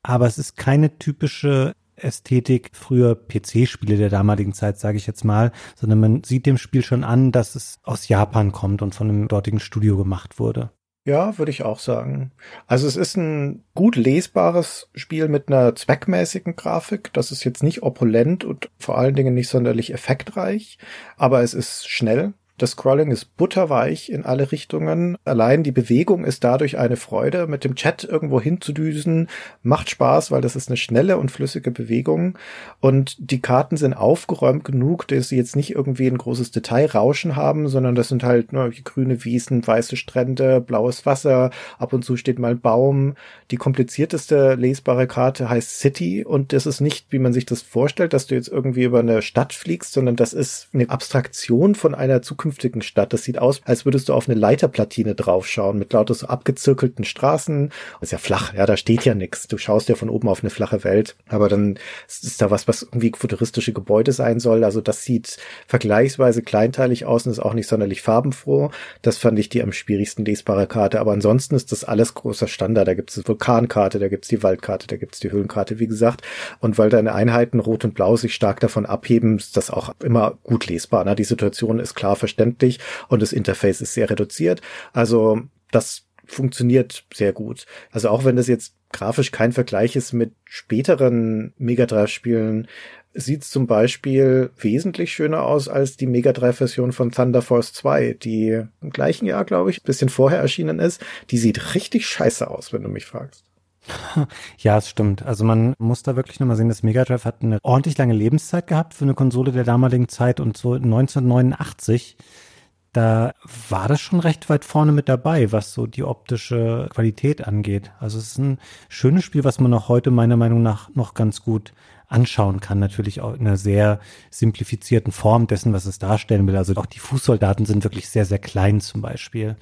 aber es ist keine typische Ästhetik früher PC-Spiele der damaligen Zeit, sage ich jetzt mal, sondern man sieht dem Spiel schon an, dass es aus Japan kommt und von einem dortigen Studio gemacht wurde. Ja, würde ich auch sagen. Also es ist ein gut lesbares Spiel mit einer zweckmäßigen Grafik. Das ist jetzt nicht opulent und vor allen Dingen nicht sonderlich effektreich, aber es ist schnell. Das Scrolling ist butterweich in alle Richtungen. Allein die Bewegung ist dadurch eine Freude. Mit dem Chat irgendwo hinzudüsen macht Spaß, weil das ist eine schnelle und flüssige Bewegung. Und die Karten sind aufgeräumt genug, dass sie jetzt nicht irgendwie ein großes Detailrauschen haben, sondern das sind halt nur grüne Wiesen, weiße Strände, blaues Wasser. Ab und zu steht mal ein Baum. Die komplizierteste lesbare Karte heißt City und das ist nicht, wie man sich das vorstellt, dass du jetzt irgendwie über eine Stadt fliegst, sondern das ist eine Abstraktion von einer Zukunft zukünftigen Stadt. Das sieht aus, als würdest du auf eine Leiterplatine draufschauen mit lauter so abgezirkelten Straßen. Das ist ja flach, ja, da steht ja nichts. Du schaust ja von oben auf eine flache Welt. Aber dann ist da was, was irgendwie futuristische Gebäude sein soll. Also das sieht vergleichsweise kleinteilig aus und ist auch nicht sonderlich farbenfroh. Das fand ich die am schwierigsten lesbare Karte. Aber ansonsten ist das alles großer Standard. Da gibt es die Vulkankarte, da gibt es die Waldkarte, da gibt es die Höhlenkarte, wie gesagt. Und weil deine Einheiten Rot und Blau sich stark davon abheben, ist das auch immer gut lesbar. Ne? Die Situation ist klar verständlich verständlich und das Interface ist sehr reduziert. Also das funktioniert sehr gut. Also auch wenn das jetzt grafisch kein Vergleich ist mit späteren Mega Drive Spielen, sieht es zum Beispiel wesentlich schöner aus als die Mega Drive Version von Thunder Force 2, die im gleichen Jahr, glaube ich, ein bisschen vorher erschienen ist. Die sieht richtig scheiße aus, wenn du mich fragst. Ja, es stimmt. Also man muss da wirklich nochmal sehen, das Mega Drive hat eine ordentlich lange Lebenszeit gehabt für eine Konsole der damaligen Zeit und so 1989 da war das schon recht weit vorne mit dabei, was so die optische Qualität angeht. Also es ist ein schönes Spiel, was man auch heute meiner Meinung nach noch ganz gut anschauen kann. Natürlich auch in einer sehr simplifizierten Form dessen, was es darstellen will. Also auch die Fußsoldaten sind wirklich sehr, sehr klein zum Beispiel.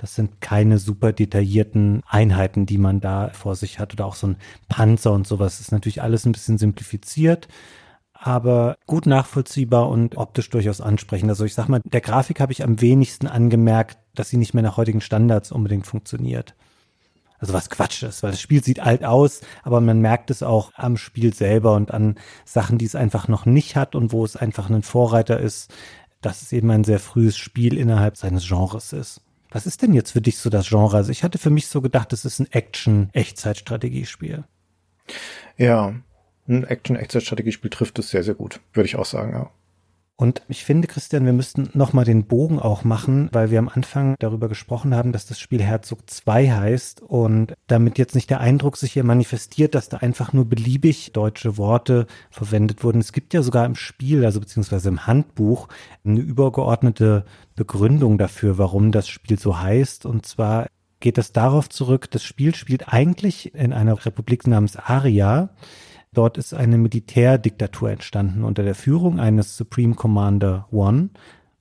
Das sind keine super detaillierten Einheiten, die man da vor sich hat oder auch so ein Panzer und sowas. Das ist natürlich alles ein bisschen simplifiziert, aber gut nachvollziehbar und optisch durchaus ansprechend. Also ich sag mal, der Grafik habe ich am wenigsten angemerkt, dass sie nicht mehr nach heutigen Standards unbedingt funktioniert. Also was Quatsch ist, weil das Spiel sieht alt aus, aber man merkt es auch am Spiel selber und an Sachen, die es einfach noch nicht hat und wo es einfach ein Vorreiter ist, dass es eben ein sehr frühes Spiel innerhalb seines Genres ist. Was ist denn jetzt für dich so das Genre? Also ich hatte für mich so gedacht, es ist ein Action-Echtzeitstrategiespiel. Ja, ein Action-Echtzeitstrategiespiel trifft es sehr, sehr gut, würde ich auch sagen, ja. Und ich finde, Christian, wir müssten nochmal den Bogen auch machen, weil wir am Anfang darüber gesprochen haben, dass das Spiel Herzog 2 heißt und damit jetzt nicht der Eindruck sich hier manifestiert, dass da einfach nur beliebig deutsche Worte verwendet wurden. Es gibt ja sogar im Spiel, also beziehungsweise im Handbuch, eine übergeordnete Begründung dafür, warum das Spiel so heißt. Und zwar geht es darauf zurück, das Spiel spielt eigentlich in einer Republik namens Aria Dort ist eine Militärdiktatur entstanden unter der Führung eines Supreme Commander One,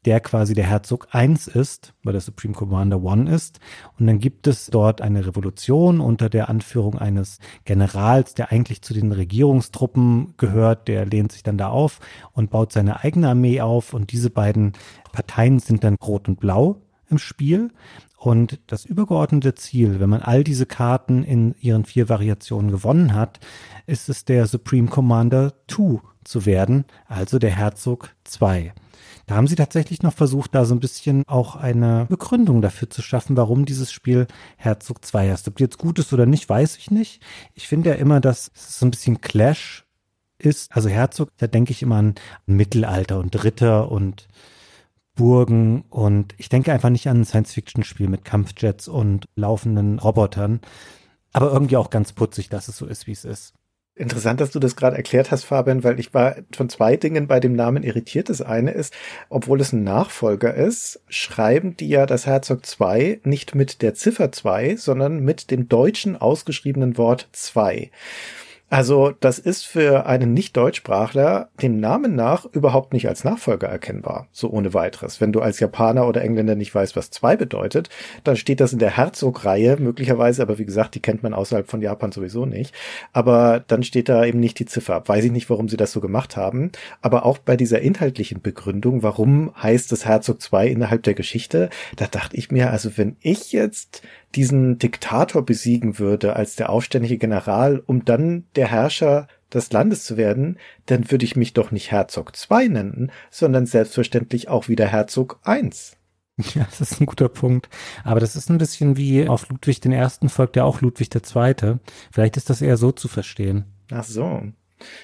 der quasi der Herzog 1 ist, weil der Supreme Commander One ist. Und dann gibt es dort eine Revolution unter der Anführung eines Generals, der eigentlich zu den Regierungstruppen gehört. Der lehnt sich dann da auf und baut seine eigene Armee auf. Und diese beiden Parteien sind dann Rot und Blau im Spiel. Und das übergeordnete Ziel, wenn man all diese Karten in ihren vier Variationen gewonnen hat, ist es der Supreme Commander 2 zu werden, also der Herzog 2. Da haben sie tatsächlich noch versucht, da so ein bisschen auch eine Begründung dafür zu schaffen, warum dieses Spiel Herzog 2 heißt. Ob jetzt gut ist oder nicht, weiß ich nicht. Ich finde ja immer, dass es so ein bisschen Clash ist. Also Herzog, da denke ich immer an Mittelalter und Ritter und Burgen und ich denke einfach nicht an ein Science-Fiction-Spiel mit Kampfjets und laufenden Robotern, aber irgendwie auch ganz putzig, dass es so ist, wie es ist. Interessant, dass du das gerade erklärt hast, Fabian, weil ich war von zwei Dingen bei dem Namen irritiert. Das eine ist, obwohl es ein Nachfolger ist, schreiben die ja das Herzog 2 nicht mit der Ziffer 2, sondern mit dem deutschen ausgeschriebenen Wort 2. Also das ist für einen Nicht-Deutschsprachler dem Namen nach überhaupt nicht als Nachfolger erkennbar, so ohne weiteres. Wenn du als Japaner oder Engländer nicht weißt, was zwei bedeutet, dann steht das in der Herzog-Reihe möglicherweise, aber wie gesagt, die kennt man außerhalb von Japan sowieso nicht. Aber dann steht da eben nicht die Ziffer. Weiß ich nicht, warum sie das so gemacht haben. Aber auch bei dieser inhaltlichen Begründung, warum heißt es Herzog 2 innerhalb der Geschichte, da dachte ich mir, also wenn ich jetzt diesen Diktator besiegen würde als der aufständige General, um dann der Herrscher des Landes zu werden, dann würde ich mich doch nicht Herzog II nennen, sondern selbstverständlich auch wieder Herzog I. Ja, das ist ein guter Punkt. Aber das ist ein bisschen wie auf Ludwig den Ersten folgt ja auch Ludwig der Zweite. Vielleicht ist das eher so zu verstehen. Ach so.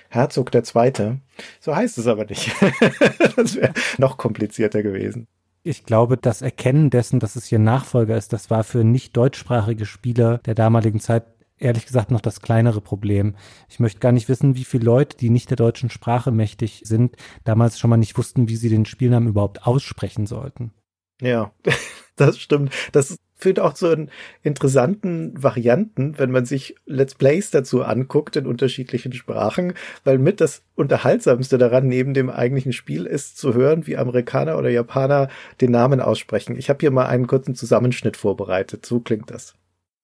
Herzog der Zweite. So heißt es aber nicht. das wäre noch komplizierter gewesen. Ich glaube, das Erkennen dessen, dass es hier Nachfolger ist, das war für nicht deutschsprachige Spieler der damaligen Zeit ehrlich gesagt noch das kleinere Problem. Ich möchte gar nicht wissen, wie viele Leute, die nicht der deutschen Sprache mächtig sind, damals schon mal nicht wussten, wie sie den Spielnamen überhaupt aussprechen sollten. Ja, das stimmt. Das führt auch zu interessanten Varianten, wenn man sich Let's Plays dazu anguckt in unterschiedlichen Sprachen, weil mit das Unterhaltsamste daran neben dem eigentlichen Spiel ist zu hören, wie Amerikaner oder Japaner den Namen aussprechen. Ich habe hier mal einen kurzen Zusammenschnitt vorbereitet. So klingt das.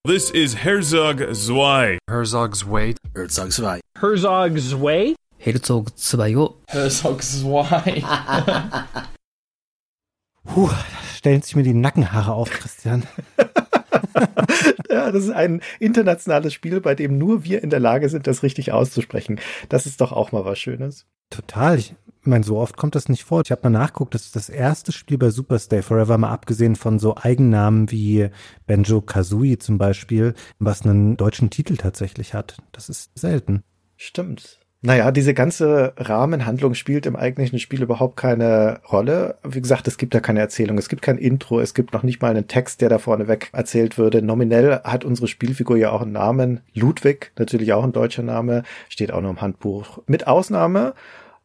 This is Herzog Zwei. Herzog Zwei. Herzog Zwei. Herzog Zwei. Herzog Zwei. Herzog Zwei. Puh, stellen sich mir die Nackenhaare auf, Christian. ja, das ist ein internationales Spiel, bei dem nur wir in der Lage sind, das richtig auszusprechen. Das ist doch auch mal was Schönes. Total. Ich meine, so oft kommt das nicht vor. Ich habe mal nachguckt, das ist das erste Spiel bei Super Stay Forever, mal abgesehen von so Eigennamen wie Benjo Kazooie zum Beispiel, was einen deutschen Titel tatsächlich hat. Das ist selten. Stimmt. Naja, diese ganze Rahmenhandlung spielt im eigentlichen Spiel überhaupt keine Rolle. Wie gesagt, es gibt da keine Erzählung, es gibt kein Intro, es gibt noch nicht mal einen Text, der da vorneweg erzählt würde. Nominell hat unsere Spielfigur ja auch einen Namen. Ludwig, natürlich auch ein deutscher Name, steht auch noch im Handbuch. Mit Ausnahme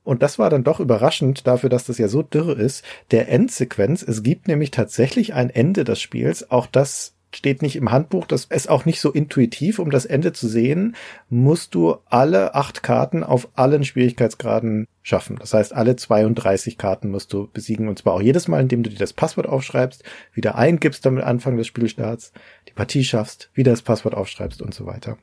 und das war dann doch überraschend dafür, dass das ja so dürre ist. Der Endsequenz, es gibt nämlich tatsächlich ein Ende des Spiels. Auch das steht nicht im Handbuch, das ist auch nicht so intuitiv, um das Ende zu sehen, musst du alle acht Karten auf allen Schwierigkeitsgraden schaffen. Das heißt, alle 32 Karten musst du besiegen und zwar auch jedes Mal, indem du dir das Passwort aufschreibst, wieder eingibst am Anfang des Spielstarts, die Partie schaffst, wieder das Passwort aufschreibst und so weiter.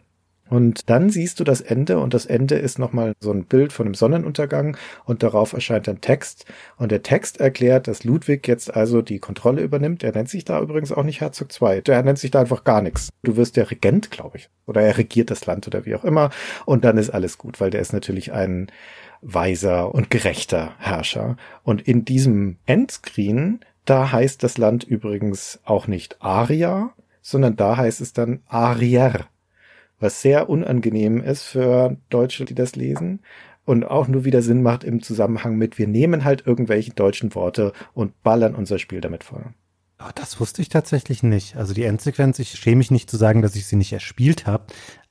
Und dann siehst du das Ende und das Ende ist nochmal so ein Bild von einem Sonnenuntergang und darauf erscheint ein Text und der Text erklärt, dass Ludwig jetzt also die Kontrolle übernimmt. Er nennt sich da übrigens auch nicht Herzog II. Der nennt sich da einfach gar nichts. Du wirst der Regent, glaube ich. Oder er regiert das Land oder wie auch immer und dann ist alles gut, weil der ist natürlich ein weiser und gerechter Herrscher. Und in diesem Endscreen, da heißt das Land übrigens auch nicht Aria, sondern da heißt es dann Arier was sehr unangenehm ist für Deutsche, die das lesen und auch nur wieder Sinn macht im Zusammenhang mit, wir nehmen halt irgendwelche deutschen Worte und ballern unser Spiel damit voll. Oh, das wusste ich tatsächlich nicht. Also die Endsequenz, ich schäme mich nicht zu sagen, dass ich sie nicht erspielt habe,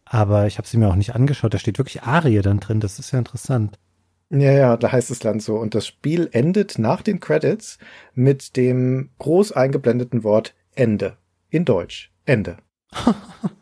aber ich habe sie mir auch nicht angeschaut. Da steht wirklich Arie dann drin, das ist ja interessant. Ja, ja, da heißt es Land so. Und das Spiel endet nach den Credits mit dem groß eingeblendeten Wort Ende. In Deutsch. Ende.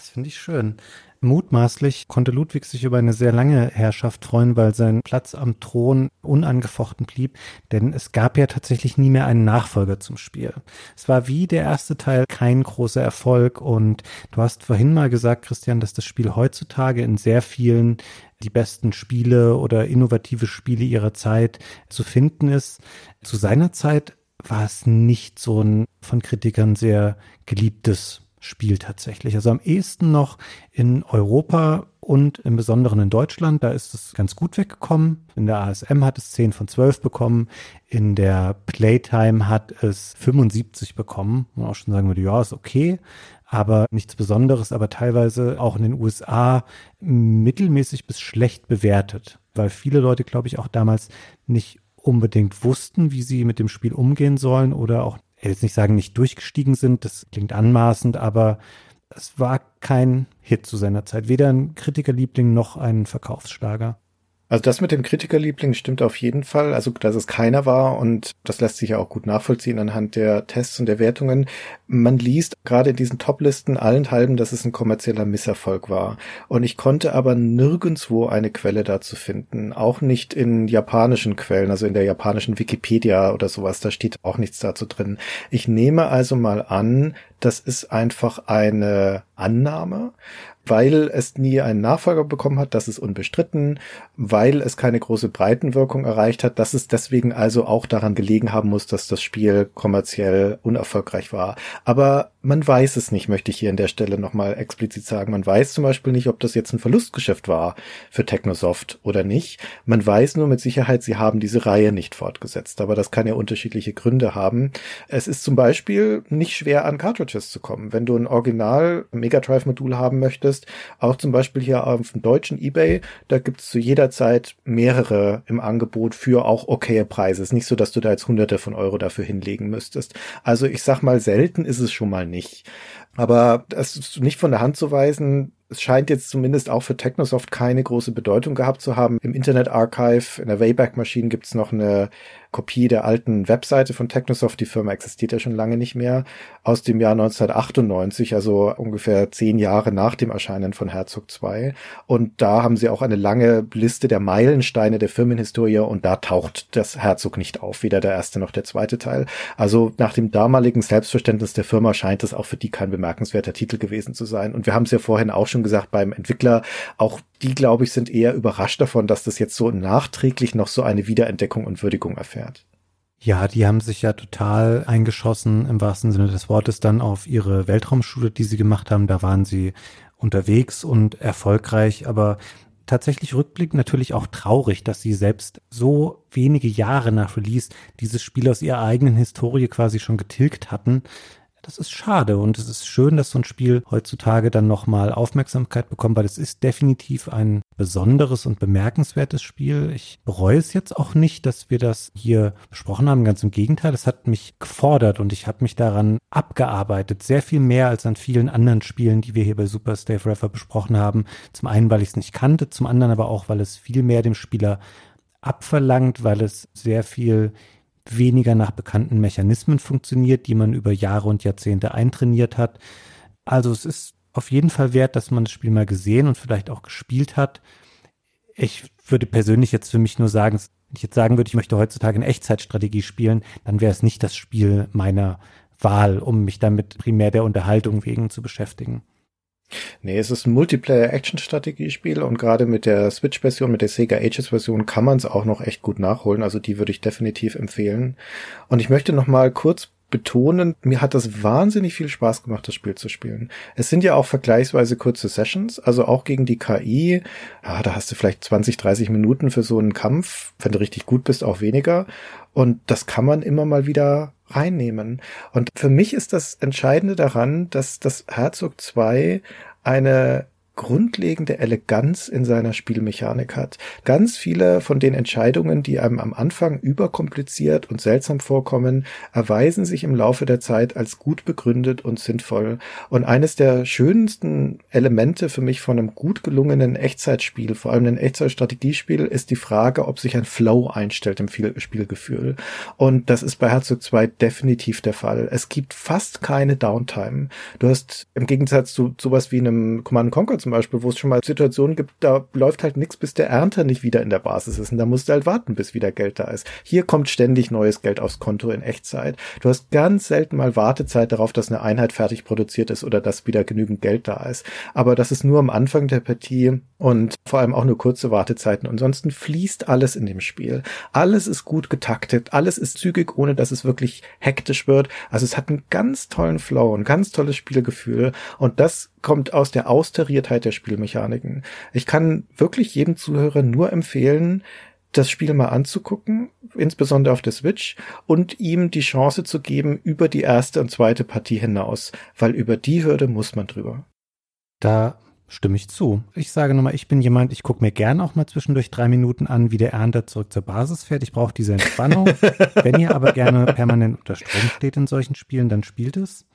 Das finde ich schön. Mutmaßlich konnte Ludwig sich über eine sehr lange Herrschaft freuen, weil sein Platz am Thron unangefochten blieb, denn es gab ja tatsächlich nie mehr einen Nachfolger zum Spiel. Es war wie der erste Teil kein großer Erfolg und du hast vorhin mal gesagt, Christian, dass das Spiel heutzutage in sehr vielen die besten Spiele oder innovative Spiele ihrer Zeit zu finden ist. Zu seiner Zeit war es nicht so ein von Kritikern sehr geliebtes Spiel tatsächlich. Also am ehesten noch in Europa und im Besonderen in Deutschland. Da ist es ganz gut weggekommen. In der ASM hat es 10 von 12 bekommen. In der Playtime hat es 75 bekommen. Man auch schon sagen würde, ja, ist okay. Aber nichts Besonderes, aber teilweise auch in den USA mittelmäßig bis schlecht bewertet. Weil viele Leute, glaube ich, auch damals nicht unbedingt wussten, wie sie mit dem Spiel umgehen sollen oder auch ich will jetzt nicht sagen, nicht durchgestiegen sind, das klingt anmaßend, aber es war kein Hit zu seiner Zeit. Weder ein Kritikerliebling noch ein Verkaufsschlager. Also das mit dem Kritikerliebling stimmt auf jeden Fall. Also, dass es keiner war und das lässt sich ja auch gut nachvollziehen anhand der Tests und der Wertungen. Man liest gerade in diesen Toplisten allenthalben, dass es ein kommerzieller Misserfolg war. Und ich konnte aber nirgendswo eine Quelle dazu finden. Auch nicht in japanischen Quellen, also in der japanischen Wikipedia oder sowas. Da steht auch nichts dazu drin. Ich nehme also mal an, das ist einfach eine Annahme weil es nie einen Nachfolger bekommen hat, das ist unbestritten, weil es keine große Breitenwirkung erreicht hat, dass es deswegen also auch daran gelegen haben muss, dass das Spiel kommerziell unerfolgreich war. Aber man weiß es nicht, möchte ich hier an der Stelle nochmal explizit sagen. Man weiß zum Beispiel nicht, ob das jetzt ein Verlustgeschäft war für Technosoft oder nicht. Man weiß nur mit Sicherheit, sie haben diese Reihe nicht fortgesetzt. Aber das kann ja unterschiedliche Gründe haben. Es ist zum Beispiel nicht schwer an Cartridges zu kommen. Wenn du ein Original Megadrive Modul haben möchtest, auch zum Beispiel hier auf dem deutschen eBay, da gibt es zu jeder Zeit mehrere im Angebot für auch okaye Preise. Es ist nicht so, dass du da jetzt hunderte von Euro dafür hinlegen müsstest. Also ich sag mal, selten ist es schon mal nicht. Aber das ist nicht von der Hand zu weisen. Es scheint jetzt zumindest auch für Technosoft keine große Bedeutung gehabt zu haben. Im Internet Archive, in der Wayback Machine gibt's noch eine Kopie der alten Webseite von Technosoft. Die Firma existiert ja schon lange nicht mehr. Aus dem Jahr 1998, also ungefähr zehn Jahre nach dem Erscheinen von Herzog 2. Und da haben sie auch eine lange Liste der Meilensteine der Firmenhistorie und da taucht das Herzog nicht auf, weder der erste noch der zweite Teil. Also nach dem damaligen Selbstverständnis der Firma scheint es auch für die kein bemerkenswerter Titel gewesen zu sein. Und wir haben es ja vorhin auch schon gesagt beim Entwickler, auch die, glaube ich, sind eher überrascht davon, dass das jetzt so nachträglich noch so eine Wiederentdeckung und Würdigung erfährt. Ja, die haben sich ja total eingeschossen im wahrsten Sinne des Wortes dann auf ihre Weltraumschule, die sie gemacht haben. Da waren sie unterwegs und erfolgreich, aber tatsächlich rückblickend natürlich auch traurig, dass sie selbst so wenige Jahre nach Release dieses Spiel aus ihrer eigenen Historie quasi schon getilgt hatten. Das ist schade und es ist schön, dass so ein Spiel heutzutage dann nochmal Aufmerksamkeit bekommt, weil es ist definitiv ein besonderes und bemerkenswertes Spiel. Ich bereue es jetzt auch nicht, dass wir das hier besprochen haben. Ganz im Gegenteil, es hat mich gefordert und ich habe mich daran abgearbeitet. Sehr viel mehr als an vielen anderen Spielen, die wir hier bei Super Stay Forever besprochen haben. Zum einen, weil ich es nicht kannte, zum anderen aber auch, weil es viel mehr dem Spieler abverlangt, weil es sehr viel weniger nach bekannten Mechanismen funktioniert, die man über Jahre und Jahrzehnte eintrainiert hat. Also es ist auf jeden Fall wert, dass man das Spiel mal gesehen und vielleicht auch gespielt hat. Ich würde persönlich jetzt für mich nur sagen, wenn ich jetzt sagen würde, ich möchte heutzutage eine Echtzeitstrategie spielen, dann wäre es nicht das Spiel meiner Wahl, um mich damit primär der Unterhaltung wegen zu beschäftigen. Nee, es ist ein Multiplayer-Action-Strategiespiel und gerade mit der Switch-Version, mit der Sega Ages-Version kann man es auch noch echt gut nachholen. Also die würde ich definitiv empfehlen. Und ich möchte noch mal kurz betonen, mir hat das wahnsinnig viel Spaß gemacht, das Spiel zu spielen. Es sind ja auch vergleichsweise kurze Sessions, also auch gegen die KI. Ja, da hast du vielleicht 20, 30 Minuten für so einen Kampf, wenn du richtig gut bist, auch weniger. Und das kann man immer mal wieder reinnehmen. Und für mich ist das Entscheidende daran, dass das Herzog 2 eine grundlegende Eleganz in seiner Spielmechanik hat. Ganz viele von den Entscheidungen, die einem am Anfang überkompliziert und seltsam vorkommen, erweisen sich im Laufe der Zeit als gut begründet und sinnvoll. Und eines der schönsten Elemente für mich von einem gut gelungenen Echtzeitspiel, vor allem ein Echtzeitstrategiespiel, ist die Frage, ob sich ein Flow einstellt im Spielgefühl. Und das ist bei Herzog 2 definitiv der Fall. Es gibt fast keine Downtime. Du hast im Gegensatz zu sowas wie einem Command Conquer zum Beispiel, wo es schon mal Situationen gibt, da läuft halt nichts, bis der Ernter nicht wieder in der Basis ist. Und da musst du halt warten, bis wieder Geld da ist. Hier kommt ständig neues Geld aufs Konto in Echtzeit. Du hast ganz selten mal Wartezeit darauf, dass eine Einheit fertig produziert ist oder dass wieder genügend Geld da ist. Aber das ist nur am Anfang der Partie und vor allem auch nur kurze Wartezeiten. Ansonsten fließt alles in dem Spiel. Alles ist gut getaktet, alles ist zügig, ohne dass es wirklich hektisch wird. Also es hat einen ganz tollen Flow, ein ganz tolles Spielgefühl und das kommt aus der Austariertheit der Spielmechaniken. Ich kann wirklich jedem Zuhörer nur empfehlen, das Spiel mal anzugucken, insbesondere auf der Switch, und ihm die Chance zu geben über die erste und zweite Partie hinaus, weil über die Hürde muss man drüber. Da stimme ich zu. Ich sage nochmal, ich bin jemand, ich gucke mir gerne auch mal zwischendurch drei Minuten an, wie der Ernter zurück zur Basis fährt. Ich brauche diese Entspannung. Wenn ihr aber gerne permanent unter Strom steht in solchen Spielen, dann spielt es.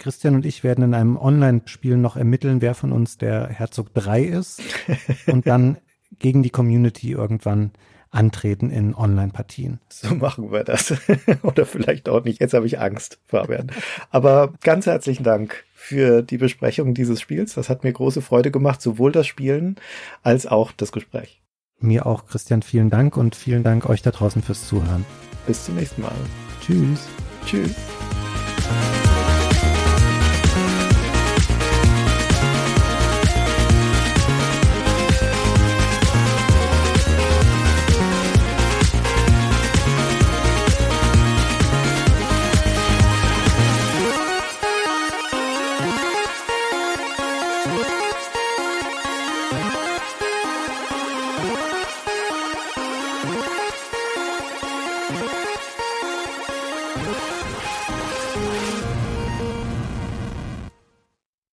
Christian und ich werden in einem Online-Spiel noch ermitteln, wer von uns der Herzog 3 ist. Und dann gegen die Community irgendwann antreten in Online-Partien. So machen wir das. Oder vielleicht auch nicht. Jetzt habe ich Angst, Fabian. Aber ganz herzlichen Dank für die Besprechung dieses Spiels. Das hat mir große Freude gemacht, sowohl das Spielen als auch das Gespräch. Mir auch, Christian, vielen Dank und vielen Dank euch da draußen fürs Zuhören. Bis zum nächsten Mal. Tschüss. Tschüss.